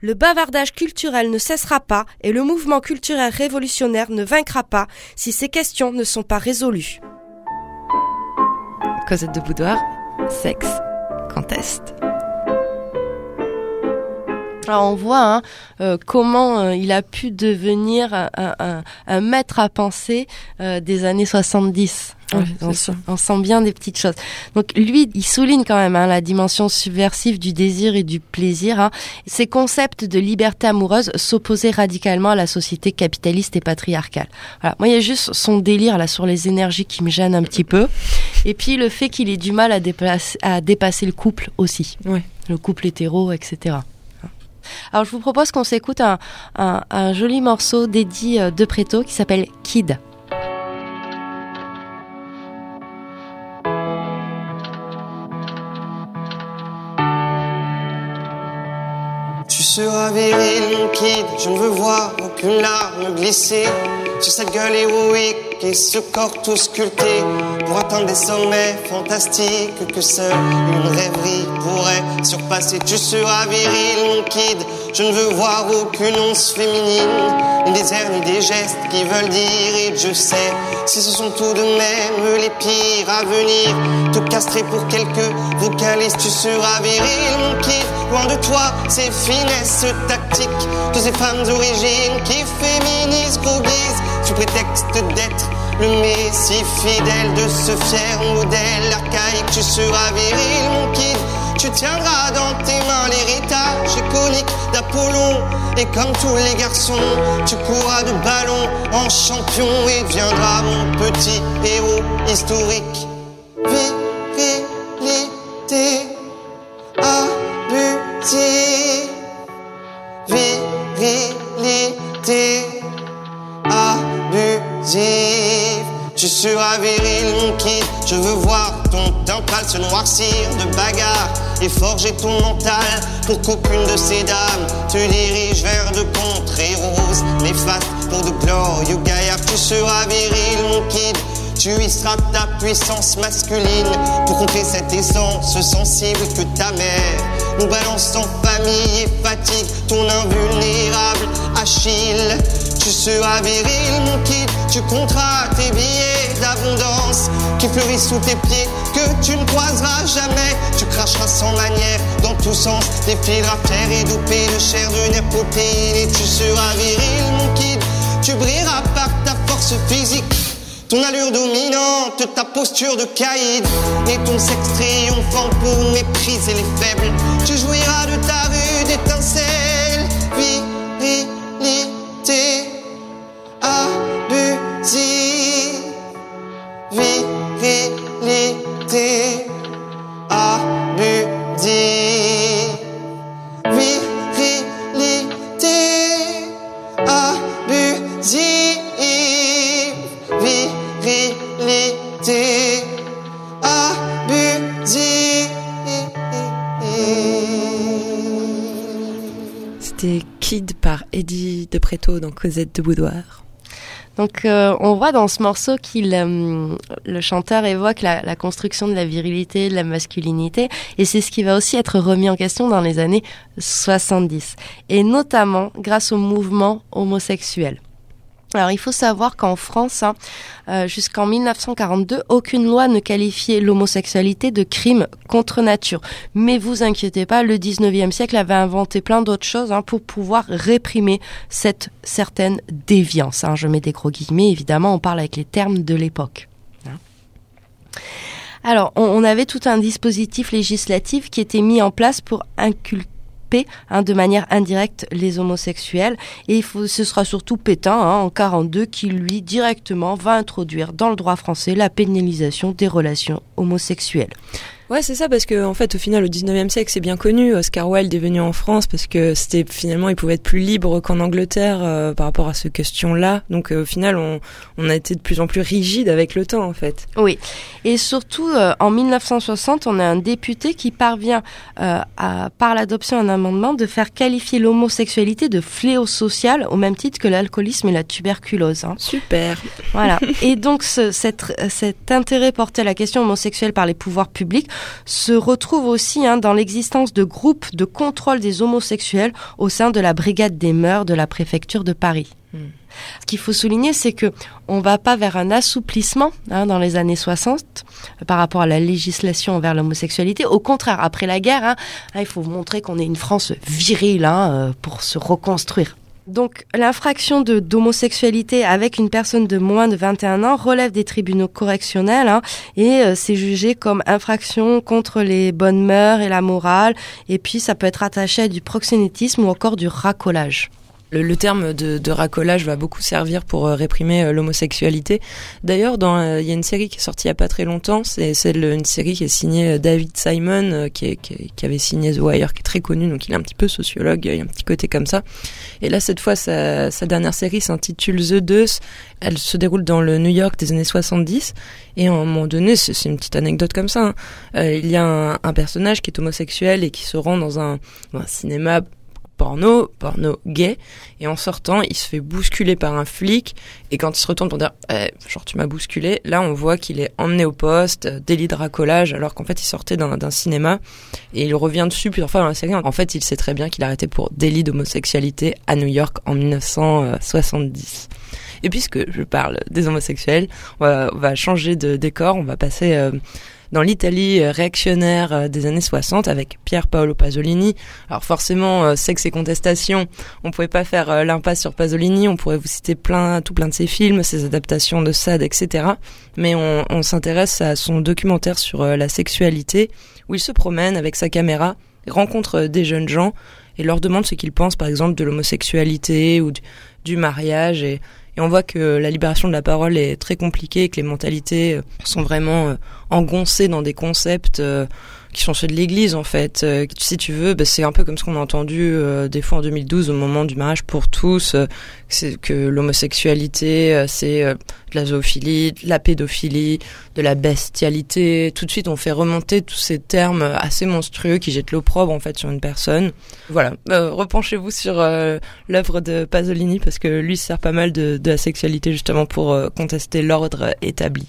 Le bavardage culturel ne cessera pas et le mouvement culturel révolutionnaire ne vaincra pas si ces questions ne sont pas résolues. Cosette de Boudoir, sexe, conteste. Alors on voit hein, euh, comment euh, il a pu devenir un, un- un maître à penser euh, des années 70. Ouais, on, on sent bien des petites choses. Donc lui, il souligne quand même hein, la dimension subversive du désir et du plaisir. hein. Ces concepts de liberté amoureuse s'opposaient radicalement à la société capitaliste et patriarcale. Voilà. Moi, il y a juste son délire là sur les énergies qui me gêne un petit peu. Et puis le fait qu'il ait du mal à, à dépasser le couple aussi. Ouais. Le couple hétéro, etc. Alors je vous propose qu'on s'écoute un, joli morceau d'Eddie euh, De Preto qui s'appelle Kid. Tu seras viril, kid, je ne veux voir aucune larme glisser sur cette gueule héroïque et ce corps tout sculpté pour atteindre des sommets fantastiques que seule une rêverie pourrait surpasser. Tu seras viril, mon kid, je ne veux voir aucune once féminine, ni des airs, ni des gestes qui veulent dire et je sais si ce sont tout de même les pires à venir. Te castrer pour quelques vocalistes, tu seras viril, mon kid. Loin de toi, ces finesses tactiques de ces femmes d'origine qui féminisent, gros guise, prétexte d'être le messie fidèle de ce fier modèle archaïque. Tu seras viril, mon kid. Tu tiendras dans tes mains l'héritage iconique d'Apollon. Et comme tous les garçons, tu courras de ballon en champion et deviendras mon petit héros historique. Virilité abusive. Virilité Tu seras viril, mon kid. Je veux voir ton teint se noircir de bagarre et forger ton mental pour qu'aucune de ces dames te dirige vers de contrées roses néfastes pour de glorieux gaillards. Tu seras viril, mon kid. Tu y ta puissance masculine pour contrer cette essence sensible que ta mère nous balance en famille et fatigue ton invulnérable Achille. Tu seras viril, mon kid, tu compteras tes billets d'abondance qui fleurissent sous tes pieds, que tu ne croiseras jamais. Tu cracheras sans manière dans tous sens, défileras fier et dopé de chair de nerf protéine. Et tu seras viril, mon kid, tu brilleras par ta force physique. Ton allure dominante, ta posture de caïd et ton sexe triomphant pour mépriser les faibles. Tu jouiras de ta rude étincelle, virilité abusive, virilité abusive, virilité abusive, virilité abusive. C'était Kid par Eddie De Preto dans Cosette de Boudoir. Donc euh, on voit dans ce morceau qu'il euh, le chanteur évoque la, la construction de la virilité, de la masculinité, et c'est ce qui va aussi être remis en question dans les années 70, et notamment grâce au mouvement homosexuel. Alors il faut savoir qu'en France, hein, euh, jusqu'en 1942, aucune loi ne qualifiait l'homosexualité de crime contre nature. Mais vous inquiétez pas, le 19e siècle avait inventé plein d'autres choses hein, pour pouvoir réprimer cette certaine déviance. hein. Je mets des gros guillemets, évidemment, on parle avec les termes de l'époque. Alors, on, on avait tout un dispositif législatif qui était mis en place pour inculquer hein, de manière indirecte les homosexuels et ce sera surtout Pétain hein, en 42 qui lui directement va introduire dans le droit français la pénalisation des relations homosexuelles. Ouais, c'est ça, parce que en fait, au final, au 19e siècle, c'est bien connu. Oscar Wilde est venu en France parce que c'était finalement, il pouvait être plus libre qu'en Angleterre euh, par rapport à ce question-là. Donc, euh, au final, on, on, a été de plus en plus rigide avec le temps, en fait. Oui, et surtout euh, en 1960, on a un député qui parvient, à, par l'adoption d'un amendement, de faire qualifier l'homosexualité de fléau social au même titre que l'alcoolisme et la tuberculose. Hein. Super. Voilà. et donc, ce, cette, cet intérêt porté à la question homosexuelle par les pouvoirs publics se retrouve aussi hein, dans l'existence de groupes de contrôle des homosexuels au sein de la brigade des mœurs de la préfecture de Paris. Hmm. Ce qu'il faut souligner, c'est que on va pas vers un assouplissement hein, dans les années 60 euh, par rapport à la législation envers l'homosexualité. Au contraire, après la guerre, hein, il faut montrer qu'on est une France virile euh, pour se reconstruire. Donc l'infraction d'homosexualité avec une personne de moins de 21 ans relève des tribunaux correctionnels hein, et euh, c'est jugé comme infraction contre les bonnes mœurs et la morale et puis ça peut être attaché à du proxénétisme ou encore du racolage. Le, terme de, de, racolage va beaucoup servir pour euh, réprimer euh, l'homosexualité. D'ailleurs, euh, il y a une série qui est sortie il y a pas très longtemps, c'est une série qui est signée David Simon, qui, est, qui, avait signé The Wire, qui est très connu, donc il est un petit peu sociologue, il y a un petit côté comme ça. Et là, cette fois, sa, sa dernière série s'intitule The Deuce. Elle se déroule dans le New York des années 70. Et à un moment donné, c'est une petite anecdote comme ça. Hein. il y a un, un, personnage qui est homosexuel et qui se rend dans un, dans un cinéma porno, porno gay, et en sortant, il se fait bousculer par un flic, et quand il se retourne pour dire, eh, genre tu m'as bousculé, là on voit qu'il est emmené au poste, euh, délit de racolage, alors qu'en fait il sortait d'un cinéma, et il revient dessus plusieurs fois dans la série. En fait, il sait très bien qu'il a arrêté pour délit d'homosexualité à New York en 1970. Et puisque je parle des homosexuels, on va, changer de décor, on va passer euh, dans l'Italie euh, réactionnaire euh, des années 60 avec Pier Paolo Pasolini. Alors forcément, euh, sexe et contestation, on pouvait pas faire l'impasse sur Pasolini, on pourrait vous citer plein, tout plein de ses films, ses adaptations de Sade, etc. Mais on, on s'intéresse à son documentaire sur la sexualité, où il se promène avec sa caméra, rencontre des jeunes gens et leur demande ce qu'ils pensent par exemple de l'homosexualité ou du, du mariage et et on voit que la libération de la parole est très compliquée, que les mentalités euh, sont vraiment euh, engoncées dans des concepts euh, qui sont ceux de l'Église en fait. si tu veux, bah, c'est un peu comme ce qu'on a entendu des fois en 2012 au moment du mariage pour tous, c'est que l'homosexualité, c'est de la zoophilie, de la pédophilie, de la bestialité. Tout de suite, on fait remonter tous ces termes assez monstrueux qui jettent l'opprobre en fait sur une personne. Voilà, repenchez-vous sur l'œuvre de Pasolini parce que lui sert pas mal de la sexualité justement pour euh, contester l'ordre établi.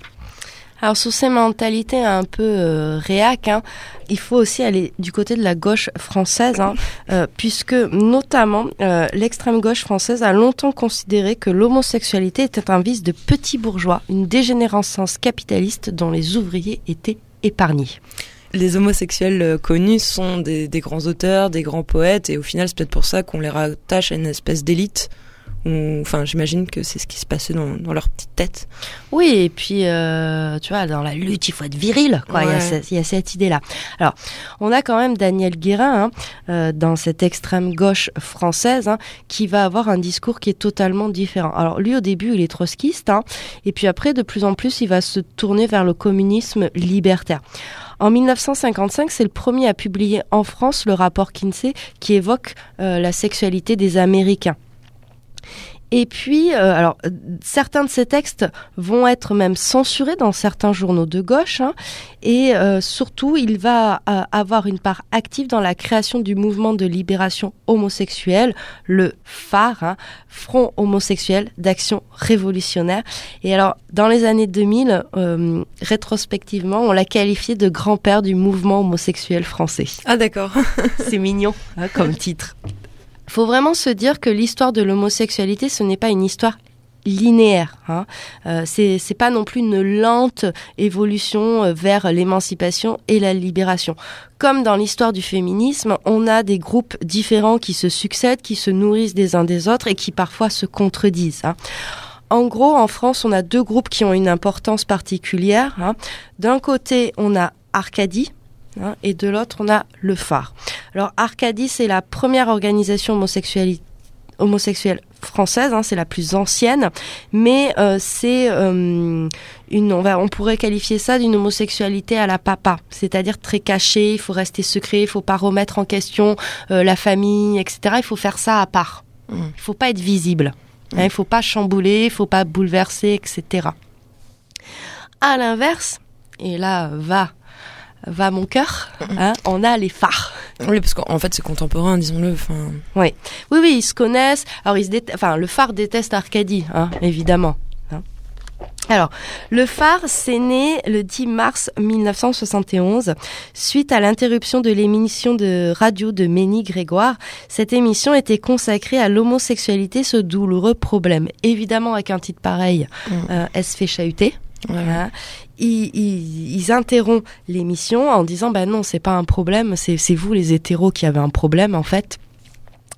Alors sur ces mentalités un peu euh, réac, hein, il faut aussi aller du côté de la gauche française, hein, euh, puisque notamment euh, l'extrême gauche française a longtemps considéré que l'homosexualité était un vice de petits bourgeois, une dégénérescence capitaliste dont les ouvriers étaient épargnés. Les homosexuels connus sont des, des, grands auteurs, des grands poètes, et au final, c'est peut-être pour ça qu'on les rattache à une espèce d'élite Enfin, j'imagine que c'est ce qui se passait dans, dans, leur petite tête. Oui, et puis, euh, tu vois, dans la lutte, il faut être viril, quoi. Il, y a cette, il, y a cette, idée-là. Alors, on a quand même Daniel Guérin, hein, euh, dans cette extrême gauche française, hein, qui va avoir un discours qui est totalement différent. Alors, lui, au début, il est trotskiste, hein, et puis après, de plus en plus, il va se tourner vers le communisme libertaire. En 1955, c'est le premier à publier en France le rapport Kinsey qui évoque euh, la sexualité des Américains. Et puis, euh, alors, certains de ces textes vont être même censurés dans certains journaux de gauche. Hein, et euh, surtout, il va euh, avoir une part active dans la création du mouvement de libération homosexuelle, le phare, hein, Front homosexuel d'action révolutionnaire. Et alors, dans les années 2000, rétrospectivement, on l'a qualifié de grand-père du mouvement homosexuel français. Ah d'accord. C'est mignon hein, comme titre faut vraiment se dire que l'histoire de l'homosexualité, ce n'est pas une histoire linéaire. Hein. Euh, c'est pas non plus une lente évolution euh, vers l'émancipation et la libération. Comme dans l'histoire du féminisme, on a des groupes différents qui se succèdent, qui se nourrissent des uns des autres et qui parfois se contredisent. Hein. En gros, en France, on a deux groupes qui ont une importance particulière. Hein. D'un côté, on a Arcadie, Hein, et de l'autre, on a le phare. Alors, Arcadie, c'est la première organisation homosexuelle française, hein, c'est la plus ancienne, mais euh, c'est euh, une, on, va, on pourrait qualifier ça d'une homosexualité à la papa, c'est-à-dire très cachée, il faut rester secret, il faut pas remettre en question euh, la famille, etc. Il faut faire ça à part. Mm. Il faut pas être visible, hein, il faut pas chambouler, il faut pas bouleverser, etc. À l'inverse, et là va va mon cœur, hein, on a les phares. Oui, parce qu'en fait, c'est contemporain, disons-le. Enfin, Oui, oui, oui, ils se connaissent. Alors, ils se dét- enfin, le phare déteste Arcadie, hein, évidemment. hein. Alors, le phare, c'est né le 10 mars 1971, suite à l'interruption de l'émission de radio de Ménie Grégoire. Cette émission était consacrée à l'homosexualité, ce douloureux problème. Évidemment, avec un titre pareil, Mm. euh, elle se fait chahuter. Voilà. Ils, interrompent l'émission en disant bah non c'est pas un problème c'est vous les hétéros qui avez un problème en fait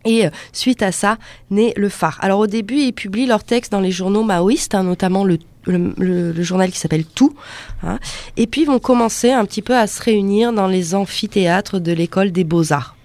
et euh, suite à ça naît le phare alors au début ils publient leurs textes dans les journaux maoïstes hein, notamment le- le journal qui s'appelle Tout, hein. et puis ils vont commencer un petit peu à se réunir dans les amphithéâtres de l'école des beaux-arts.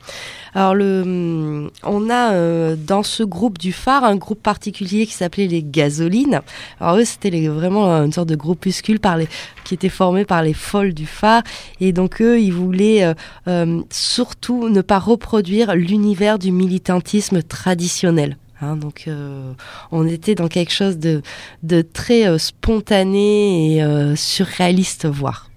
Alors le, hum, on a euh, dans ce groupe du phare un groupe particulier qui s'appelait les Gasolines. Alors eux c'était vraiment une sorte de groupuscule par les, qui était formé par les folles du phare et donc eux ils voulaient euh, euh, surtout ne pas reproduire l'univers du militantisme traditionnel. Hein, donc euh, on était dans quelque chose de, de très euh, spontané et euh, surréaliste voire.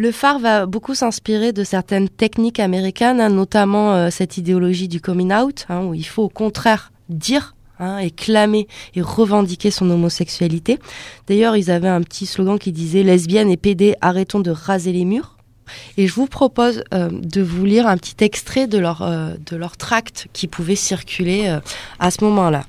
Le phare va beaucoup s'inspirer de certaines techniques américaines, hein, notamment euh, cette idéologie du coming out, hein, où il faut au contraire dire hein, et clamer et revendiquer son homosexualité. D'ailleurs, ils avaient un petit slogan qui disait lesbiennes et PD, arrêtons de raser les murs. Et je vous propose euh, de vous lire un petit extrait de leur, euh, de leur tract qui pouvait circuler à ce moment-là.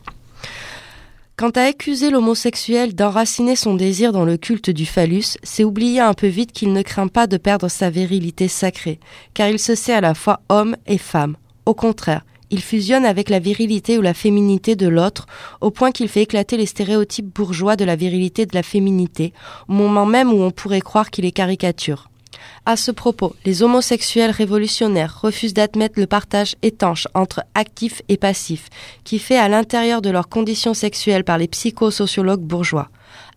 Quant à accuser l'homosexuel d'enraciner son désir dans le culte du phallus, c'est oublier un peu vite qu'il ne craint pas de perdre sa virilité sacrée, car il se sait à la fois homme et femme. Au contraire, il fusionne avec la virilité ou la féminité de l'autre, au point qu'il fait éclater les stéréotypes bourgeois de la virilité et de la féminité, au moment même où on pourrait croire qu'il est caricature. À ce propos, les homosexuels révolutionnaires refusent d'admettre le partage étanche entre actif et passif, qui fait à l'intérieur de leurs conditions sexuelles par les psychosociologues bourgeois.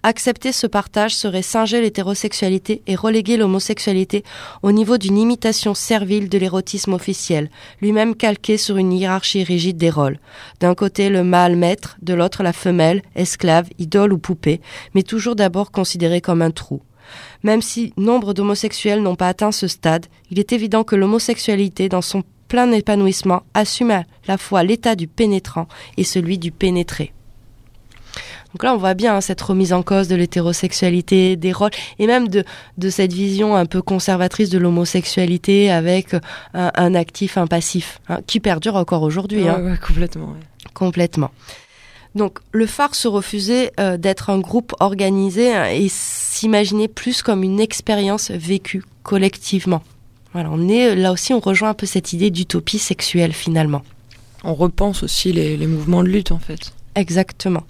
Accepter ce partage serait singer l'hétérosexualité et reléguer l'homosexualité au niveau d'une imitation servile de l'érotisme officiel, lui-même calqué sur une hiérarchie rigide des rôles. D'un côté le mâle maître, de l'autre la femelle, esclave, idole ou poupée, mais toujours d'abord considéré comme un trou. Même si nombre d'homosexuels n'ont pas atteint ce stade, il est évident que l'homosexualité, dans son plein épanouissement, assume à la fois l'état du pénétrant et celui du pénétré. Donc là, on voit bien hein, cette remise en cause de l'hétérosexualité, des rôles, et même de, de cette vision un peu conservatrice de l'homosexualité avec un, un actif, un passif, hein, qui perdure encore aujourd'hui. Ouais, hein ouais, complètement. ouais. complètement. Donc le phare se refusait euh, d'être un groupe organisé hein, et s'imaginait plus comme une expérience vécue collectivement. Voilà, on est là aussi, on rejoint un peu cette idée d'utopie sexuelle finalement. On repense aussi les, les mouvements de lutte, en fait. Exactement.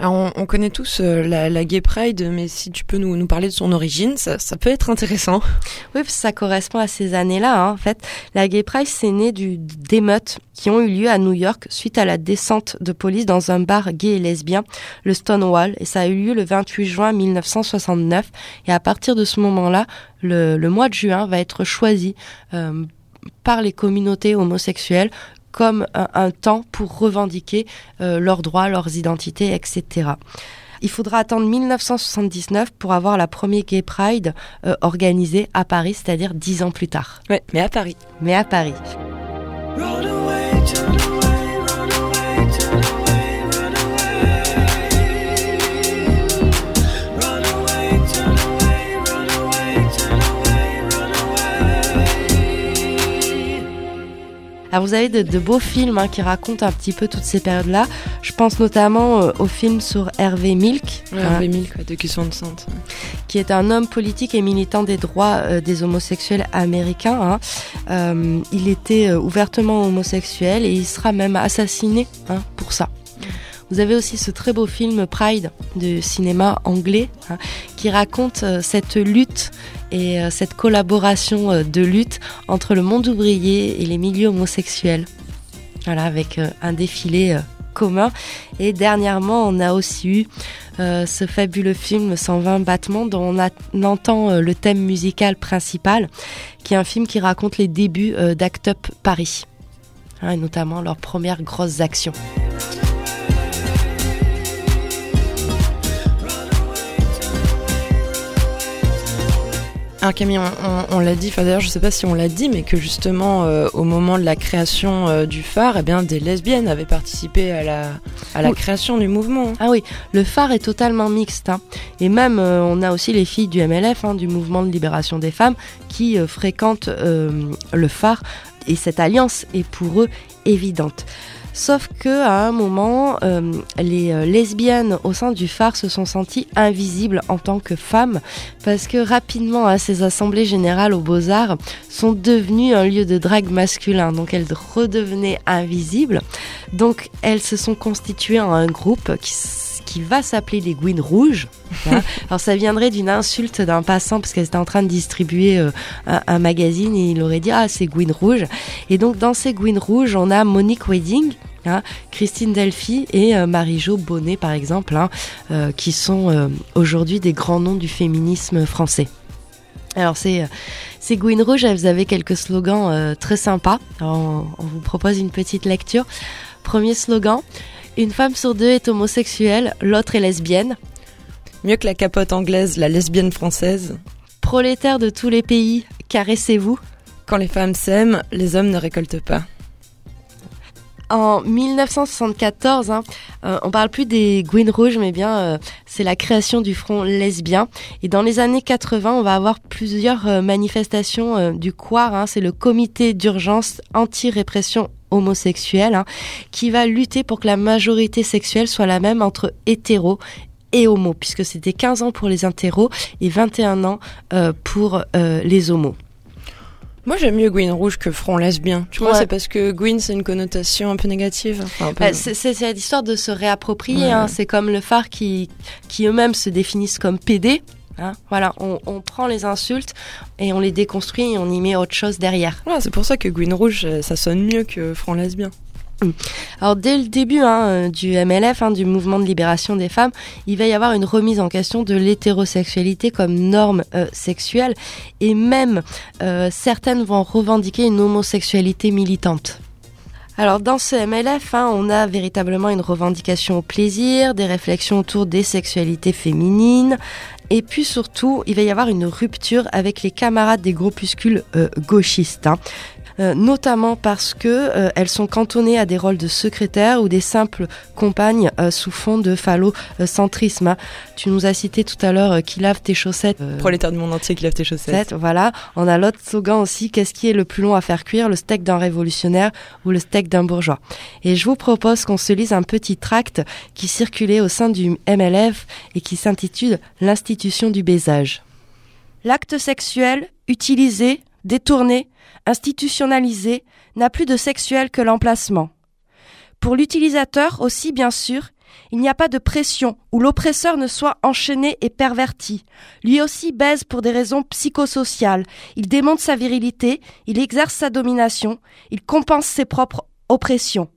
Alors, on, on connaît tous euh, la, la Gay Pride, mais si tu peux nous, nous parler de son origine, ça, ça peut être intéressant. Oui, ça correspond à ces années-là. hein. En fait, la Gay Pride, c'est né du- d'émeutes qui ont eu lieu à New York suite à la descente de police dans un bar gay et lesbien, le Stonewall, et ça a eu lieu le 28 juin 1969. Et à partir de ce moment-là, le, le mois de juin va être choisi euh, par les communautés homosexuelles comme un, un temps pour revendiquer euh, leurs droits, leurs identités, etc. Il faudra attendre 1979 pour avoir la première Gay Pride euh, organisée à Paris, c'est-à-dire dix ans plus tard. Ouais, mais à Paris. Mais à Paris. Alors vous avez de, de beaux films hein, qui racontent un petit peu toutes ces périodes-là. Je pense notamment euh, au film sur Hervé Milk, Ouais, hein, Hervé Milk, ouais, de Van Sant. qui est un homme politique et militant des droits euh, des homosexuels américains. hein. Euh, il était ouvertement homosexuel et il sera même assassiné hein, pour ça. Vous avez aussi ce très beau film Pride de cinéma anglais hein, qui raconte euh, cette lutte et euh, cette collaboration euh, de lutte entre le monde ouvrier et les milieux homosexuels. Voilà, avec un défilé commun. Et dernièrement, on a aussi eu ce fabuleux film 120 battements dont on, entend le thème musical principal, qui est un film qui raconte les débuts d'Act Up Paris, hein, et notamment leurs premières grosses actions. Alors Camille, on, on- on l'a dit, enfin d'ailleurs je sais pas si on l'a dit, mais que justement euh, au moment de la création euh, du phare, eh bien des lesbiennes avaient participé à la, à la Oui. création du mouvement. Ah oui, le phare est totalement mixte. hein. Et même, euh, on a aussi les filles du MLF, hein, du mouvement de libération des femmes, qui fréquentent le phare. Et cette alliance est pour eux évidente. Sauf que à un moment, euh, les euh, lesbiennes au sein du phare se sont senties invisibles en tant que femmes, parce que rapidement, hein, ces assemblées générales aux beaux-arts sont devenues un lieu de drague masculin. Donc elles redevenaient invisibles. Donc elles se sont constituées en un groupe qui, va s'appeler les Gouines Rouges. Alors ça viendrait d'une insulte d'un passant parce qu'elle était en train de distribuer euh, un, un magazine et il aurait dit ah c'est Gouines Rouges. Et donc dans ces Gouines Rouges on a Monique Wedding. Hein, Christine Delphi et euh, Marie-Jo Bonnet par exemple, hein, euh, qui sont euh, aujourd'hui des grands noms du féminisme français. Alors c'est ces Gouines Rouges, elles avaient quelques slogans très sympas. Alors, on, on vous propose une petite lecture. Premier slogan une femme sur deux est homosexuelle, l'autre est lesbienne. Mieux que la capote anglaise, la lesbienne française. Prolétaires de tous les pays, caressez-vous. Quand les femmes s'aiment, les hommes ne récoltent pas. En 1974, hein, euh, on parle plus des Gouines Rouges, mais bien euh, c'est la création du front lesbien. Et dans les années 80, on va avoir plusieurs euh, manifestations euh, du COIR, hein, c'est le Comité d'urgence anti-répression homosexuelle, hein, qui va lutter pour que la majorité sexuelle soit la même entre hétéros et homo, puisque c'était 15 ans pour les hétéros et 21 ans euh, pour euh, les homos. Moi j'aime mieux Gwyn Rouge que Front Lesbien. Tu vois, Ouais. c'est parce que Gwyn c'est une connotation un peu négative. Enfin, un peu- Bah, c'est l'histoire de se réapproprier. Ouais. hein. C'est comme le phare qui, qui eux-mêmes se définissent comme PD. hein. Voilà, on, on prend les insultes et on les déconstruit et on y met autre chose derrière. Voilà, c'est pour ça que Gwyn Rouge euh, ça sonne mieux que Front Lesbien. Alors dès le début hein, euh, du MLF, hein, du mouvement de libération des femmes, il va y avoir une remise en question de l'hétérosexualité comme norme euh, sexuelle et même euh, certaines vont revendiquer une homosexualité militante. Alors dans ce MLF, hein, on a véritablement une revendication au plaisir, des réflexions autour des sexualités féminines, et puis surtout, il va y avoir une rupture avec les camarades des groupuscules gauchistes. Euh, notamment parce que euh, elles sont cantonnées à des rôles de secrétaires ou des simples compagnes euh, sous fond de phallocentrisme. hein. Tu nous as cité tout à l'heure euh, qui lave tes chaussettes. euh, Prolétaire du monde entier qui lave tes chaussettes. Voilà. On a l'autre slogan aussi. Qu'est-ce qui est le plus long à faire cuire, le steak d'un révolutionnaire ou le steak d'un bourgeois? Et je vous propose qu'on se lise un petit tract qui circulait au sein du MLF et qui s'intitule L'institution du baisage. L'acte sexuel, utilisé, détourné, institutionnalisé, n'a plus de sexuel que l'emplacement. Pour l'utilisateur aussi, bien sûr, il n'y a pas de pression où l'oppresseur ne soit enchaîné et perverti. Lui aussi baise pour des raisons psychosociales. Il démonte sa virilité, il exerce sa domination, il compense ses propres oppressions.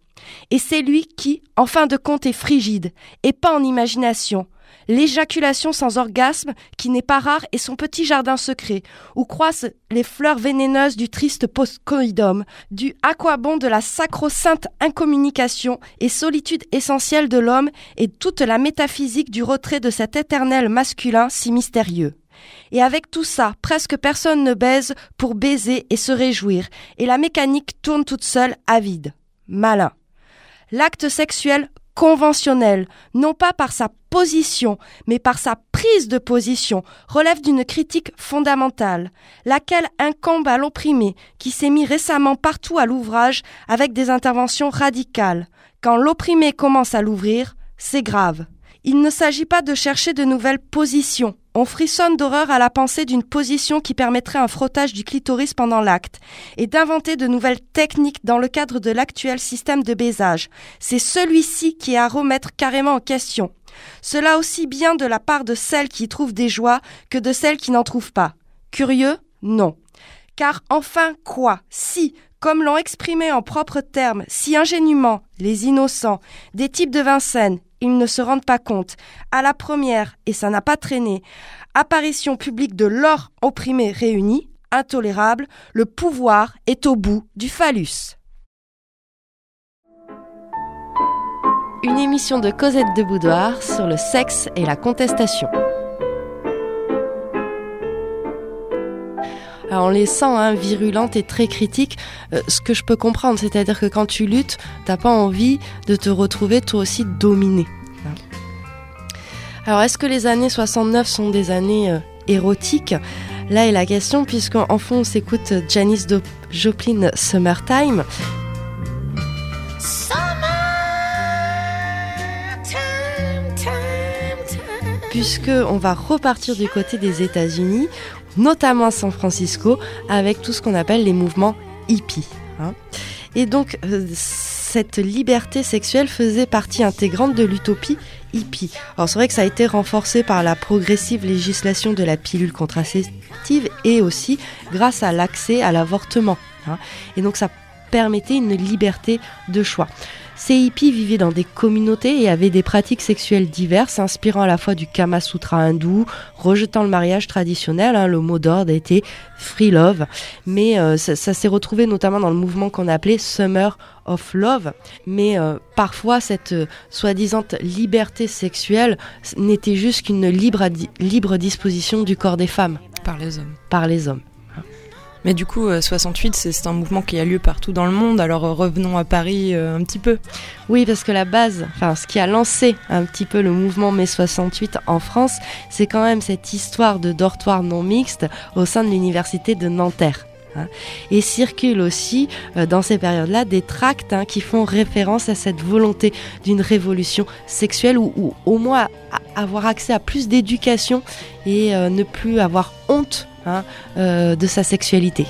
Et c'est lui qui, en fin de compte, est frigide, et pas en imagination. L'éjaculation sans orgasme, qui n'est pas rare, est son petit jardin secret, où croissent les fleurs vénéneuses du triste postcoïdum, du aquabon de la sacro-sainte incommunication et solitude essentielle de l'homme et toute la métaphysique du retrait de cet éternel masculin si mystérieux. Et avec tout ça, presque personne ne baise pour baiser et se réjouir, et la mécanique tourne toute seule, avide. Malin. L'acte sexuel conventionnel, non pas par sa position, mais par sa prise de position, relève d'une critique fondamentale, laquelle incombe à l'opprimé, qui s'est mis récemment partout à l'ouvrage avec des interventions radicales. Quand l'opprimé commence à l'ouvrir, c'est grave. Il ne s'agit pas de chercher de nouvelles positions. On frissonne d'horreur à la pensée d'une position qui permettrait un frottage du clitoris pendant l'acte, et d'inventer de nouvelles techniques dans le cadre de l'actuel système de baisage. C'est celui-ci qui est à remettre carrément en question. Cela aussi bien de la part de celles qui y trouvent des joies que de celles qui n'en trouvent pas. Curieux? Non. Car enfin quoi? Si, Comme l'ont exprimé en propres termes si ingénument les innocents, des types de Vincennes, ils ne se rendent pas compte. À la première, et ça n'a pas traîné, apparition publique de l'or opprimé réuni, intolérable, le pouvoir est au bout du phallus. Une émission de Cosette de Boudoir sur le sexe et la contestation. Alors on les sent hein, virulentes et très critiques, euh, ce que je peux comprendre, c'est-à-dire que quand tu luttes, t'as pas envie de te retrouver toi aussi dominé. Alors est-ce que les années 69 sont des années euh, érotiques? Là est la question, puisqu'en fond on s'écoute Janis Do- Joplin Summertime. Puisque on va repartir du côté des États-Unis, notamment à San Francisco, avec tout ce qu'on appelle les mouvements hippies. hein. Et donc, euh, cette liberté sexuelle faisait partie intégrante de l'utopie hippie. Alors c'est vrai que ça a été renforcé par la progressive législation de la pilule contraceptive et aussi grâce à l'accès à l'avortement. hein. Et donc ça permettait une liberté de choix. Ces hippies vivaient dans des communautés et avaient des pratiques sexuelles diverses, s'inspirant à la fois du Kama Sutra hindou, rejetant le mariage traditionnel. hein, le mot d'ordre était free love, mais euh, ça, ça s'est retrouvé notamment dans le mouvement qu'on appelait Summer of Love. Mais euh, parfois, cette euh, soi-disant liberté sexuelle n'était juste qu'une libre, libre disposition du corps des femmes Par les hommes. par les hommes. Mais du coup, euh, 68, c'est c'est un mouvement qui a lieu partout dans le monde. Alors euh, revenons à Paris euh, un petit peu. Oui, parce que la base, enfin, ce qui a lancé un petit peu le mouvement mai 68 en France, c'est quand même cette histoire de dortoir non mixte au sein de l'université de Nanterre. Hein. Et circulent aussi euh, dans ces périodes-là des tracts hein, qui font référence à cette volonté d'une révolution sexuelle ou, au moins avoir accès à plus d'éducation et euh, ne plus avoir honte hein, euh, de sa sexualité.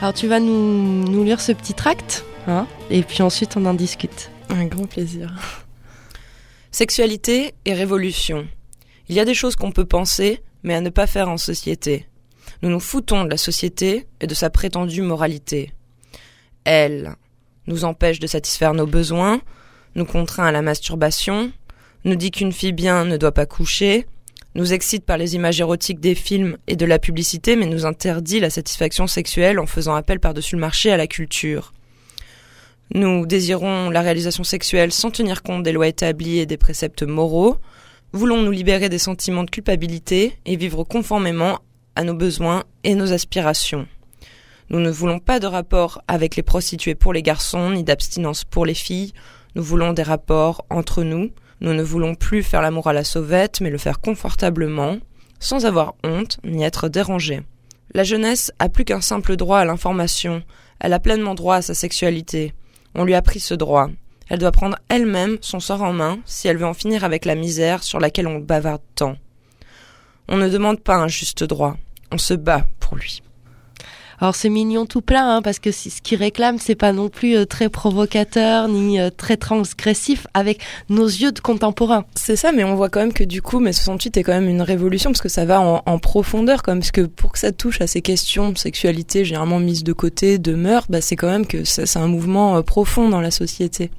Alors tu vas nous, nous lire ce petit tract et puis ensuite on en discute. Un grand plaisir. Sexualité et révolution. Il y a des choses qu'on peut penser, mais à ne pas faire en société. Nous nous foutons de la société et de sa prétendue moralité. Elle nous empêche de satisfaire nos besoins, nous contraint à la masturbation, nous dit qu'une fille bien ne doit pas coucher, nous excite par les images érotiques des films et de la publicité, mais nous interdit la satisfaction sexuelle en faisant appel par-dessus le marché à la culture. Nous désirons la réalisation sexuelle sans tenir compte des lois établies et des préceptes moraux. Voulons nous libérer des sentiments de culpabilité et vivre conformément à nos besoins et nos aspirations. Nous ne voulons pas de rapport avec les prostituées pour les garçons, ni d'abstinence pour les filles. Nous voulons des rapports entre nous. Nous ne voulons plus faire l'amour à la sauvette, mais le faire confortablement, sans avoir honte, ni être dérangé. La jeunesse a plus qu'un simple droit à l'information. Elle a pleinement droit à sa sexualité. On lui a pris ce droit. Elle doit prendre elle-même son sort en main si elle veut en finir avec la misère sur laquelle on bavarde tant. On ne demande pas un juste droit, on se bat pour lui. Alors c'est mignon tout plein, hein, parce que ce qu'il réclame, c'est pas non plus euh, très provocateur ni euh, très transgressif avec nos yeux de contemporains. C'est ça, mais on voit quand même que du coup, mai 68 est quand même une révolution parce que ça va en, en profondeur, comme parce que pour que ça touche à ces questions de sexualité généralement mises de côté, de meurtre, bah c'est quand même que c'est un mouvement euh, profond dans la société.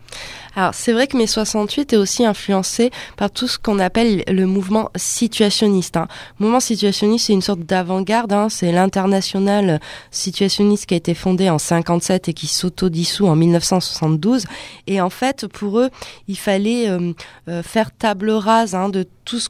Alors c'est vrai que mai 68 est aussi influencé par tout ce qu'on appelle le mouvement situationniste. Hein. Mouvement situationniste, c'est une sorte d'avant-garde. Hein. C'est l'international situationniste qui a été fondé en 57 et qui s'auto-dissout en 1972. Et en fait, pour eux, il fallait euh, euh, faire table rase hein, de tout ce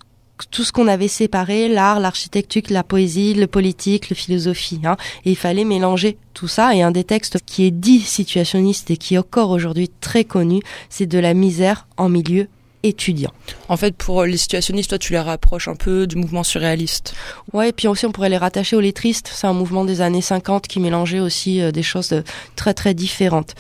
tout ce qu'on avait séparé, l'art, l'architecture, la poésie, le politique, le philosophie. Hein. Et il fallait mélanger tout ça. Et un des textes qui est dit situationniste et qui est encore aujourd'hui très connu, c'est de la misère en milieu étudiant. En fait, pour les situationnistes, toi, tu les rapproches un peu du mouvement surréaliste. Ouais, et puis aussi on pourrait les rattacher aux lettristes. C'est un mouvement des années 50 qui mélangeait aussi euh, des choses euh, très très différentes.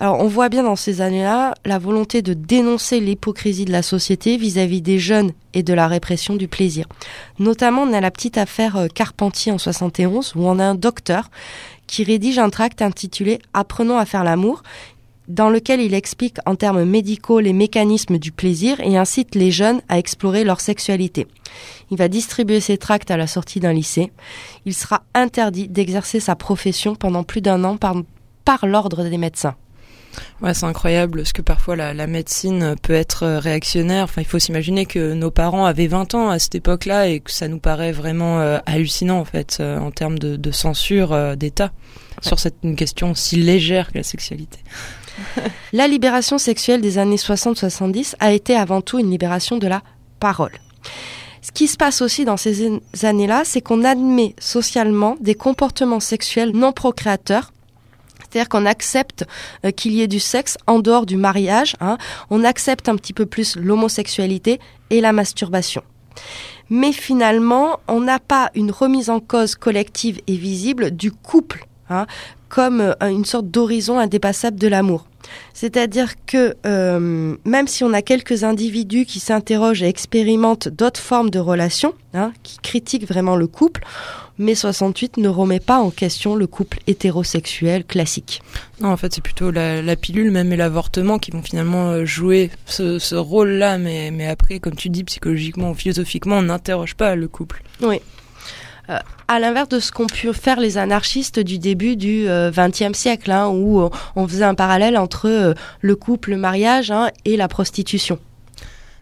Alors on voit bien dans ces années-là la volonté de dénoncer l'hypocrisie de la société vis-à-vis des jeunes et de la répression du plaisir. Notamment on a la petite affaire euh, Carpentier en 71 où on a un docteur qui rédige un tract intitulé Apprenons à faire l'amour dans lequel il explique en termes médicaux les mécanismes du plaisir et incite les jeunes à explorer leur sexualité. Il va distribuer ses tracts à la sortie d'un lycée. Il sera interdit d'exercer sa profession pendant plus d'un an par, par l'ordre des médecins. Ouais, c'est incroyable parce que parfois la, la médecine peut être euh, réactionnaire. Enfin, il faut s'imaginer que nos parents avaient 20 ans à cette époque-là et que ça nous paraît vraiment euh, hallucinant en fait euh, en termes de, de censure euh, d'État sur cette une question si légère que la sexualité. La libération sexuelle des années 60-70 a été avant tout une libération de la parole. Ce qui se passe aussi dans ces an- années-là, c'est qu'on admet socialement des comportements sexuels non procréateurs. C'est-à-dire qu'on accepte euh, qu'il y ait du sexe en dehors du mariage. hein. On accepte un petit peu plus l'homosexualité et la masturbation. Mais finalement, on n'a pas une remise en cause collective et visible du couple, hein, comme euh, une sorte d'horizon indépassable de l'amour. C'est-à-dire que euh, même si on a quelques individus qui s'interrogent et expérimentent d'autres formes de relations, hein, qui critiquent vraiment le couple, mai 68 ne remet pas en question le couple hétérosexuel classique. Non, en fait, c'est plutôt la, la pilule même et l'avortement qui vont finalement euh, jouer ce, ce rôle-là. Mais, mais après, comme tu dis, psychologiquement ou philosophiquement, on n'interroge pas le couple. Oui. Euh, à l'inverse de ce qu'ont pu faire les anarchistes du début du XXe siècle, hein, où euh, on faisait un parallèle entre euh, le couple, le mariage hein, et la prostitution.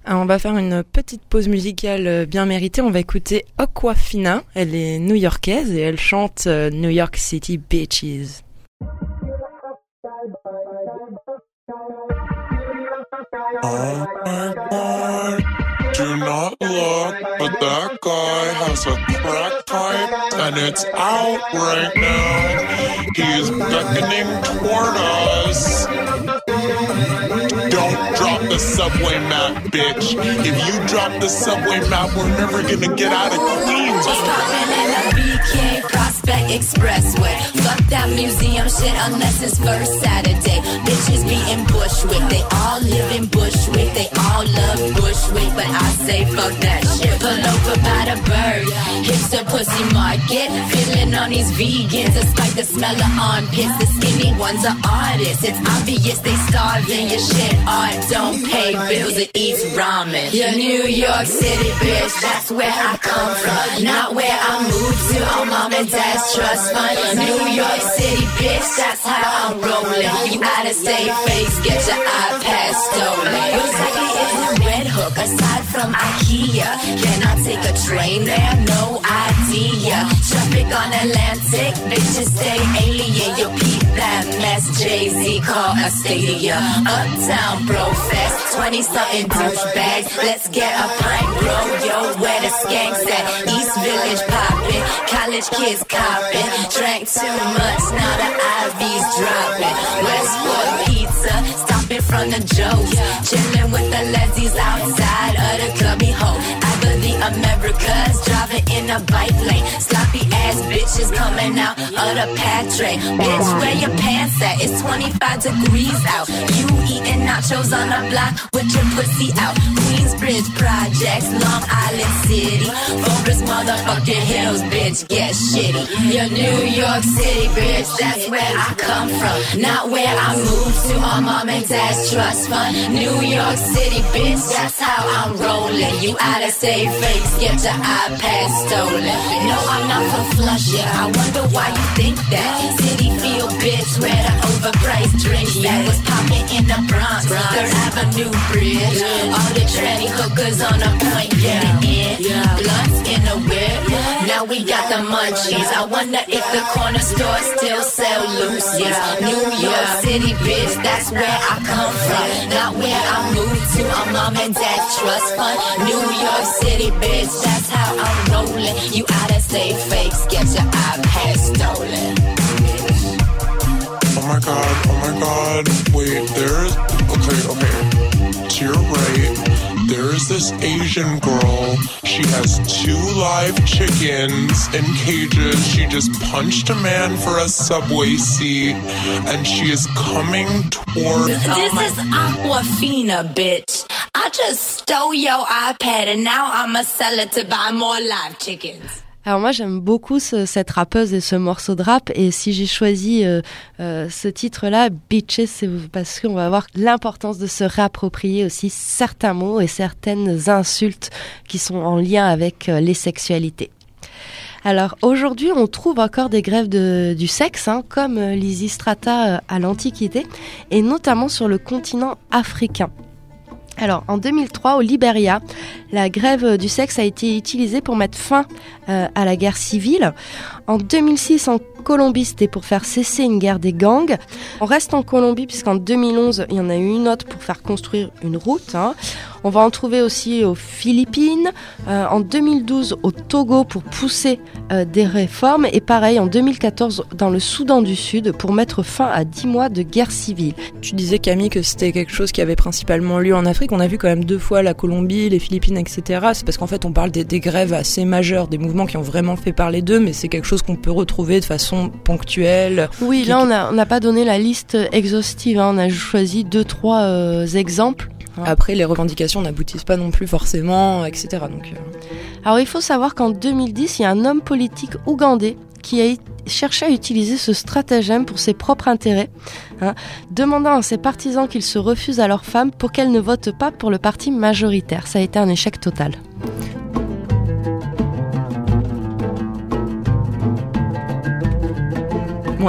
Alors, on va faire une petite pause musicale euh, bien méritée. On va écouter Aquafina. Elle est new-yorkaise et elle chante euh, New York City Bitches. The subway map, bitch. If you drop the subway map, we're never gonna get out of Queens. Expressway. Fuck that museum shit unless it's first Saturday. Bitches be in Bushwick, they all live in Bushwick, they all love Bushwick, but I say fuck that shit. Pull over by the bird, hipster pussy market. Feeling on these vegans, despite the smell of armpits. The skinny ones are artists. It's obvious they starving. Your shit art don't pay bills, it eats ramen. Your New York City bitch, that's where I come from, not where I moved to on mom and dad's trust fund. New York City bitch, that's how I'm rolling. You out of state face, get your iPad stolen. Exactly is hook aside from IKEA? Can I take a train there? No idea. Traffic on Atlantic, bitches stay alien. You peep that mess. Jay Z call a stadia. Uptown bro fest, 20 something douchebags. Let's get a pint, bro. Yo, where the skanks at? East Village poppin', college kids copping. Drank too much, now the IV's dropping. Westport pizza, stopping from the Joe's. Chillin' with the lesbies side of the club, me hoe believe America's driving in a bike lane. Sloppy ass bitches coming out of the patre. Bitch, where your pants at? It's 25 degrees out. You eating nachos on the block with your pussy out. Queensbridge projects, Long Island City. Forest motherfucking hills, bitch, get shitty. Your New York City, bitch, that's where I come from. Not where I moved to my mom and dad's trust fund. New York City, bitch, that's how I'm rolling. You out of state fakes, get your iPad stolen. No, I'm not from Flushing. I wonder why you think that. City feel, bitch, where the overpriced drinks that was popping in the Bronx. Third Avenue Bridge. All the tranny hookers on a point getting we got the munchies. I wonder if the corner store still sell Lucy's. New York City, bitch, that's where I come from. Not where I moved to on mom and dad trust fund. New York City, bitch, that's how I'm rolling. You out of state fakes, get your iPad stolen. Oh my god, oh my god. Wait, there's. Okay, okay. To your right, there is this Asian girl. She has two live chickens in cages. She just punched a man for a subway seat, and she is coming toward. This is Aquafina, bitch. I just stole your iPad and now I'ma sell it to buy more live chickens. Alors moi j'aime beaucoup ce- cette rappeuse et ce morceau de rap et si j'ai choisi euh, euh, ce titre-là, Bitches, c'est parce qu'on va voir l'importance de se réapproprier aussi certains mots et certaines insultes qui sont en lien avec euh, les sexualités. Alors aujourd'hui, on trouve encore des grèves de- du sexe, hein, comme l'Isistrata à l'Antiquité, et notamment sur le continent africain. Alors, en 2003, au Liberia, la grève du sexe a été utilisée pour mettre fin euh, à la guerre civile. En 2006, en Colombie, c'était pour faire cesser une guerre des gangs. On reste en Colombie puisqu'en 2011, il y en a eu une autre pour faire construire une route. hein. On va en trouver aussi aux Philippines, euh, en 2012 au Togo pour pousser euh, des réformes et pareil en 2014 dans le Soudan du Sud pour mettre fin à 10 mois de guerre civile. Tu disais Camille que c'était quelque chose qui avait principalement lieu en Afrique. On a vu quand même deux fois la Colombie, les Philippines, etc. C'est parce qu'en fait on parle des, des grèves assez majeures, des mouvements qui ont vraiment fait parler d'eux, mais c'est quelque chose qu'on peut retrouver de façon ponctuelle. Oui, là on n'a pas donné la liste exhaustive, hein. on a choisi deux trois euh, exemples. Après les revendications n'aboutissent pas non plus forcément, etc. Donc euh, Alors il faut savoir qu'en 2010, il y a un homme politique ougandais qui a cherché à utiliser ce stratagème pour ses propres intérêts, hein, demandant à ses partisans qu'ils se refusent à leur femme pour qu'elle ne vote pas pour le parti majoritaire. Ça a été un échec total.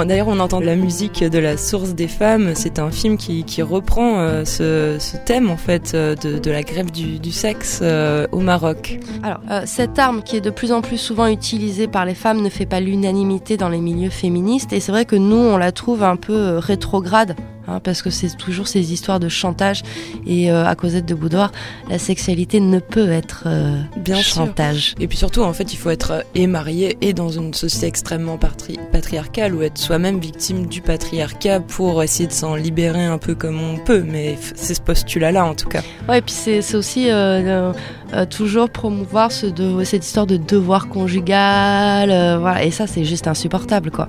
D'ailleurs, on entend la musique de la source des femmes. C'est un film qui, reprend euh, ce, thème en fait euh, de, la grève du, sexe euh, au Maroc. Cette arme qui est de plus en plus souvent utilisée par les femmes ne fait pas l'unanimité dans les milieux féministes et c'est vrai que nous, on la trouve un peu rétrograde. Hein, parce que c'est toujours ces histoires de chantage et euh, à Cosette de Boudoir, la sexualité ne peut être euh, Bien sûr. chantage. Et puis surtout, en fait, il faut être euh, et marié et dans une société extrêmement patri- patriarcale ou être soi-même victime du patriarcat pour essayer de s'en libérer un peu comme on peut. Mais c'est ce postulat-là, en tout cas. Ouais, et puis c'est aussi euh, toujours promouvoir ce de, cette histoire de devoir conjugal, voilà, et ça c'est juste insupportable quoi.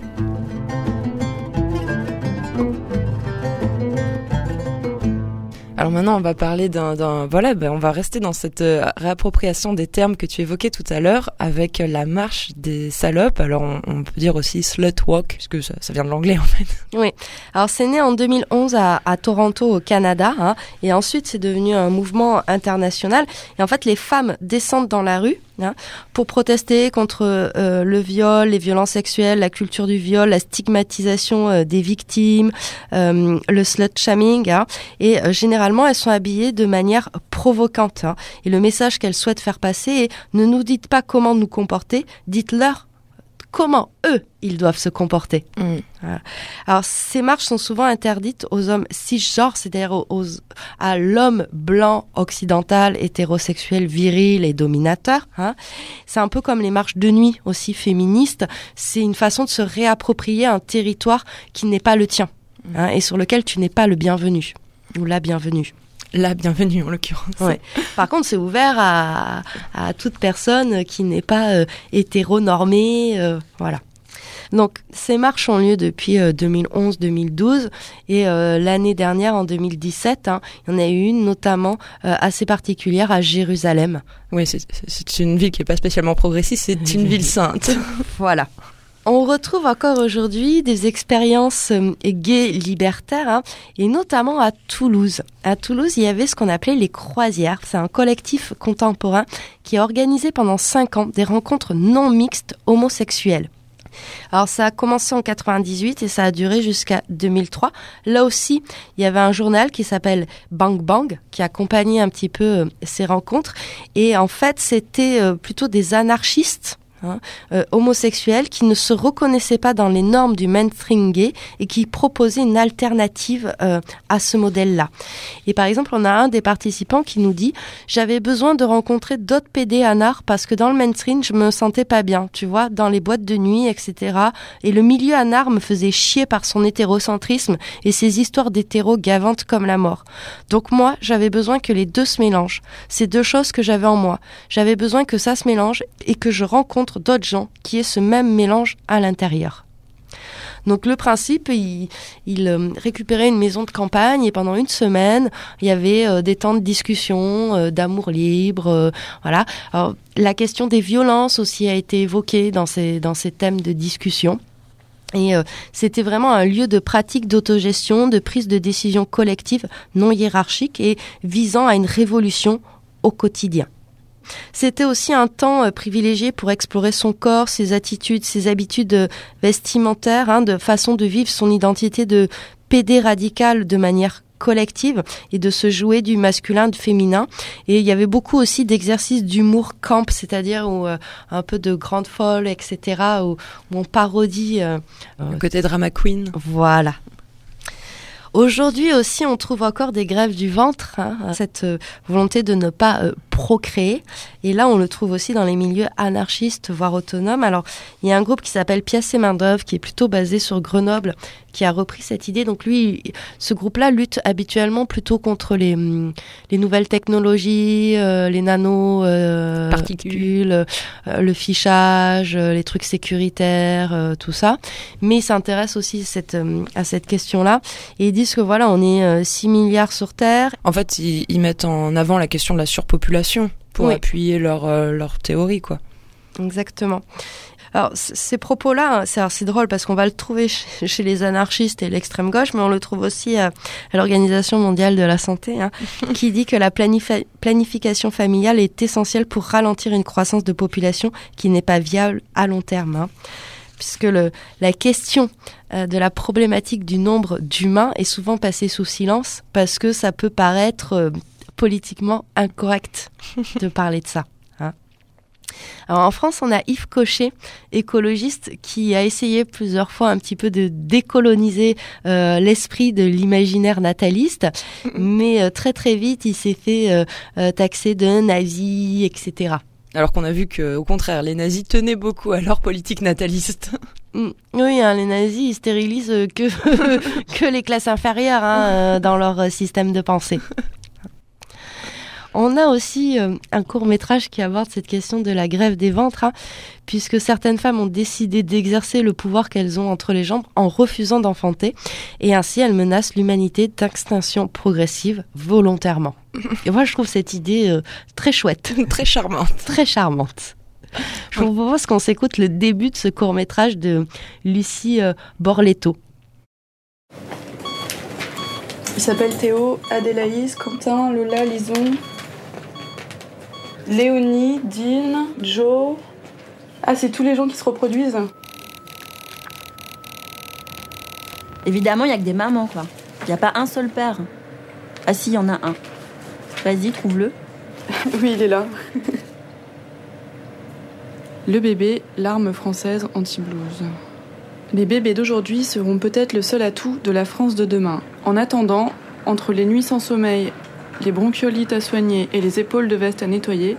Alors maintenant, on va parler d'un, voilà, ben, on va rester dans cette euh, réappropriation des termes que tu évoquais tout à l'heure avec la marche des salopes. Alors on, peut dire aussi slut walk, puisque ça, ça vient de l'anglais en fait. Alors c'est né en 2011 à, à Toronto au Canada, hein, et ensuite c'est devenu un mouvement international. Et en fait les femmes descendent dans la rue hein, pour protester contre euh, le viol, les violences sexuelles, la culture du viol, la stigmatisation euh, des victimes, euh, le slut shaming. hein. et généralement elles sont habillées de manière provocante. hein. et le message qu'elles souhaitent faire passer est ne nous dites pas comment nous comporter, dites-leur comment eux ils doivent se comporter. Alors, ces marches sont souvent interdites aux hommes cisgenres, c'est-à-dire aux, aux- à l'homme blanc occidental, hétérosexuel, viril et dominateur. hein. C'est un peu comme les marches de nuit aussi féministes. C'est une façon de se réapproprier un territoire qui n'est pas le tien hein, et sur lequel tu n'es pas le bienvenu ou la bienvenue. La bienvenue en l'occurrence. Ouais. Par contre, c'est ouvert à, à toute personne qui n'est pas euh, hétéronormée, euh, voilà. Donc, ces marches ont lieu depuis euh, 2011-2012 et euh, l'année dernière, en 2017, hein, il y en a eu une notamment euh, assez particulière à Jérusalem. Oui, c'est, une ville qui est pas spécialement progressiste, c'est une ville sainte. Voilà. On retrouve encore aujourd'hui des expériences euh, gays libertaires, hein, et notamment à Toulouse. À Toulouse, il y avait ce qu'on appelait les croisières. C'est un collectif contemporain qui a organisé pendant cinq ans des rencontres non mixtes homosexuelles. Alors ça a commencé en 98 et ça a duré jusqu'à 2003. Là aussi, il y avait un journal qui s'appelle Bang Bang qui accompagnait un petit peu euh, ces rencontres et en fait, c'était euh, plutôt des anarchistes hein, euh, homosexuels qui ne se reconnaissaient pas dans les normes du mainstream gay et qui proposaient une alternative euh, à ce modèle-là. Et par exemple, on a un des participants qui nous dit j'avais besoin de rencontrer d'autres PD anards parce que dans le mainstream, je me sentais pas bien, tu vois, dans les boîtes de nuit, etc. Et le milieu anard me faisait chier par son hétérocentrisme et ses histoires d'hétéros gavantes comme la mort. Donc moi, j'avais besoin que les deux se mélangent. C'est deux choses que j'avais en moi. J'avais besoin que ça se mélange et que je rencontre d'autres gens qui aient ce même mélange à l'intérieur. Donc le principe, il, euh, récupérait une maison de campagne et pendant une semaine, il y avait euh, des temps de discussion, euh, d'amour libre, voilà. La question des violences aussi a été évoquée dans ces dans ces thèmes de discussion. Et c'était vraiment un lieu de pratique d'autogestion, de prise de décision collective, non hiérarchique et visant à une révolution au quotidien. C'était aussi un temps euh, privilégié pour explorer son corps, ses attitudes, ses habitudes euh, vestimentaires, hein, de façon de vivre son identité de PD radical de manière collective et de se jouer du masculin, du féminin. Et il y avait beaucoup aussi d'exercices d'humour camp, c'est-à-dire où, euh, un peu de grande folle, etc., où, où on parodie. euh, Le côté drama queen. voilà. Aujourd'hui aussi, on trouve encore des grèves du ventre, hein, cette euh, volonté de ne pas euh, procréer. Et là, on le trouve aussi dans les milieux anarchistes, voire autonomes. Alors, il y a un groupe qui s'appelle Pièce et main d'œuvre, qui est plutôt basé sur Grenoble, qui a repris cette idée. Donc lui, ce groupe-là lutte habituellement plutôt contre les, hum, les nouvelles technologies, euh, les nano euh, Particules. euh, le fichage, les trucs sécuritaires, tout ça. Mais ils s'intéressent aussi cette, euh, à cette question-là et ils disent que voilà, on est euh, 6 milliards sur Terre. En fait, ils, ils mettent en avant la question de la surpopulation pour Oui. appuyer leur, euh, leur théorie, quoi. Exactement. Alors, ces propos-là, hein, c'est drôle parce qu'on va le trouver chez, chez les anarchistes et l'extrême gauche, mais on le trouve aussi à, à l'Organisation mondiale de la santé, hein, qui dit que la planifi- planification familiale est essentielle pour ralentir une croissance de population qui n'est pas viable à long terme. hein. Puisque le, la question euh, de la problématique du nombre d'humains est souvent passée sous silence parce que ça peut paraître euh, politiquement incorrect de parler de ça. hein. Alors en France, on a Yves Cochet, écologiste, qui a essayé plusieurs fois un petit peu de décoloniser euh, l'esprit de l'imaginaire nataliste, mais euh, très très vite, il s'est fait euh, taxer de nazi, etc. Alors qu'on a vu que, au contraire, les nazis tenaient beaucoup à leur politique nataliste. Mm. Oui, hein, les nazis, ils stérilisent que, que les classes inférieures hein, dans leur système de pensée. On a aussi euh, un court métrage qui aborde cette question de la grève des ventres, hein, puisque certaines femmes ont décidé d'exercer le pouvoir qu'elles ont entre les jambes en refusant d'enfanter, et ainsi elles menacent l'humanité d'extinction progressive volontairement. Et moi, je trouve cette idée euh, très chouette, Très charmante. très charmante. Je vous propose qu'on s'écoute le début de ce court métrage de Lucie euh, Borletto. Il s'appelle Théo, Adélaïs, Quentin, Lola, Lison, Léonie, Dean, Joe. Ah, c'est tous les gens qui se reproduisent. Évidemment, il y a que des mamans, quoi. Il n'y a pas un seul père. Ah si, il y en a un. Vas-y, trouve-le. oui, il est là. Le bébé, l'arme française anti-blues. Les bébés d'aujourd'hui seront peut-être le seul atout de la France de demain. En attendant, entre les nuits sans sommeil, les bronchiolites à soigner et les épaules de veste à nettoyer,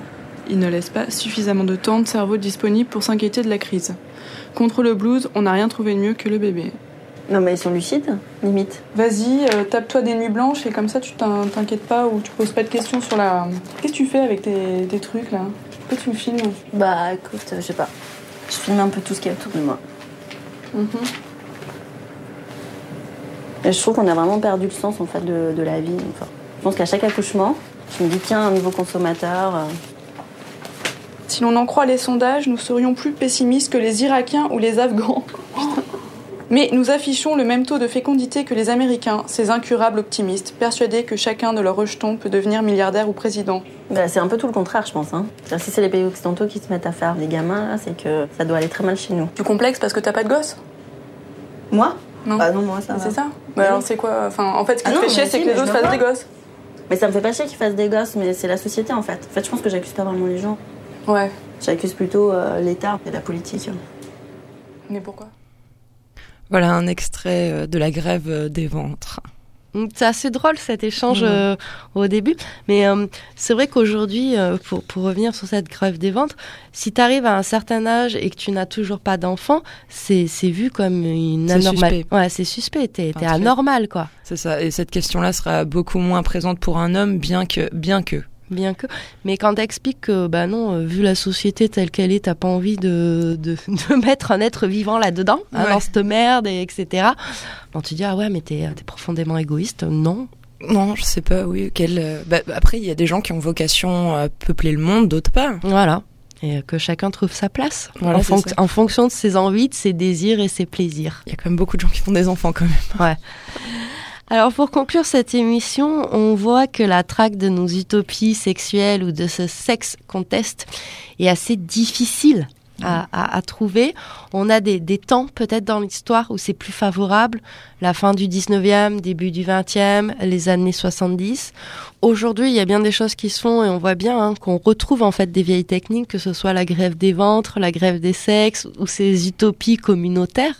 ils ne laissent pas suffisamment de temps de cerveau disponible pour s'inquiéter de la crise. Contre le blues, on n'a rien trouvé de mieux que le bébé. Non, mais ils sont lucides, limite. Vas-y, euh, tape-toi des nuits blanches et comme ça tu t'in- t'inquiètes pas ou tu poses pas de questions sur la. Qu'est-ce que tu fais avec tes, tes trucs là? Pourquoi tu me filmes? Bah écoute, euh, je sais pas. Je filme un peu tout ce qu'il y a autour de moi. Mhm. Et je trouve qu'on a vraiment perdu le sens en fait de, de la vie. Enfin, je pense qu'à chaque accouchement, je me dis tiens, un nouveau consommateur. euh, Si l'on en croit les sondages, nous serions plus pessimistes que les Irakiens ou les Afghans. Mais nous affichons le même taux de fécondité que les Américains, ces incurables optimistes, persuadés que chacun de leurs rejetons peut devenir milliardaire ou président. Bah, c'est un peu tout le contraire, je pense. Hein. Si c'est les pays occidentaux qui se mettent à faire des gamins, c'est que ça doit aller très mal chez nous. Tu complexes parce que t'as pas de gosse? Moi? Non. Bah non, moi ça. C'est ça Bah alors c'est quoi Enfin, en fait, ce qui Ah non, fait chier, c'est que les autres fassent des gosses. Mais ça me fait pas chier qu'ils fassent des gosses, mais c'est la société en fait. En fait, je pense que j'accuse pas vraiment les gens. Ouais. J'accuse plutôt euh, l'État et la politique. Mais pourquoi? Voilà un extrait euh, de la grève euh, des ventres. C'est assez drôle cet échange euh, au début, mais euh, c'est vrai qu'aujourd'hui, euh, pour, pour revenir sur cette grève des ventres, si tu arrives à un certain âge et que tu n'as toujours pas d'enfant, c'est c'est vu comme une suspect. Ouais, c'est suspect, t'es anormal quoi. C'est ça. Et cette question-là sera beaucoup moins présente pour un homme, bien que, bien que, Bien que, mais quand t'expliques que, bah non, euh, vu la société telle qu'elle est, t'as pas envie de, de, de mettre un être vivant là-dedans, hein, Ouais. dans cette merde, et etc. Bon, tu dis, ah ouais, mais t'es t'es profondément égoïste. Non. Non, je sais pas, oui. Quel, euh, bah, après, il y a des gens qui ont vocation à peupler le monde, d'autres pas. Voilà. Et euh, que chacun trouve sa place. Voilà, en, c'est fonc- ça. en fonction de ses envies, de ses désirs et ses plaisirs. Il y a quand même beaucoup de gens qui font des enfants quand même. Ouais. Alors pour conclure cette émission, on voit que la traque de nos utopies sexuelles ou de ce sexe contest est assez difficile à, à- à trouver. On a des, des temps peut-être dans l'histoire où c'est plus favorable, la fin du 19e, début du 20e, les années 70. Aujourd'hui, il y a bien des choses qui se font et on voit bien hein, qu'on retrouve en fait des vieilles techniques, que ce soit la grève des ventres, la grève des sexes ou ces utopies communautaires.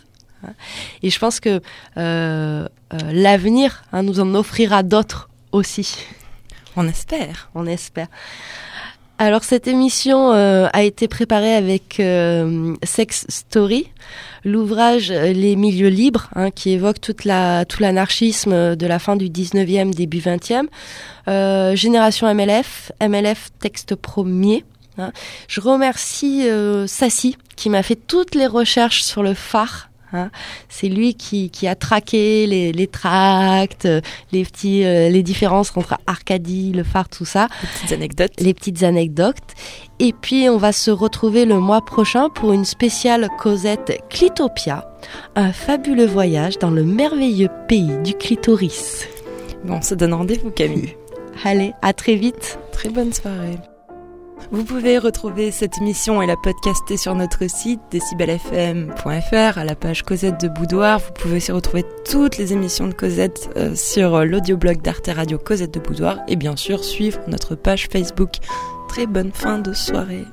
Et je pense que euh, euh, l'avenir hein, nous en offrira d'autres aussi. On espère. On espère. Alors cette émission euh, a été préparée avec Sex Story, l'ouvrage Les milieux libres, hein, qui évoque toute la, tout l'anarchisme de la fin du 19e, début 20e. Euh, Génération MLF, MLF texte premier. hein. Je remercie Sassi qui m'a fait toutes les recherches sur le phare. Hein. C'est lui qui, qui a traqué les, les tracts, euh, les petits, euh, les différences entre Arcadie, le phare, tout ça Des petites anecdotes. les petites anecdotes. Et puis on va se retrouver le mois prochain pour une spéciale Cosette Clitopia, un fabuleux voyage dans le merveilleux pays du clitoris. Bon, on se donne rendez-vous, Camille. Allez, à très vite. Très bonne soirée. Vous pouvez retrouver cette émission et la podcaster sur notre site décibelfm.fr à la page Cosette de Boudoir. Vous pouvez aussi retrouver toutes les émissions de Cosette euh, sur euh, l'audioblog d'Arte Radio Cosette de Boudoir et bien sûr suivre notre page Facebook. Très bonne fin de soirée.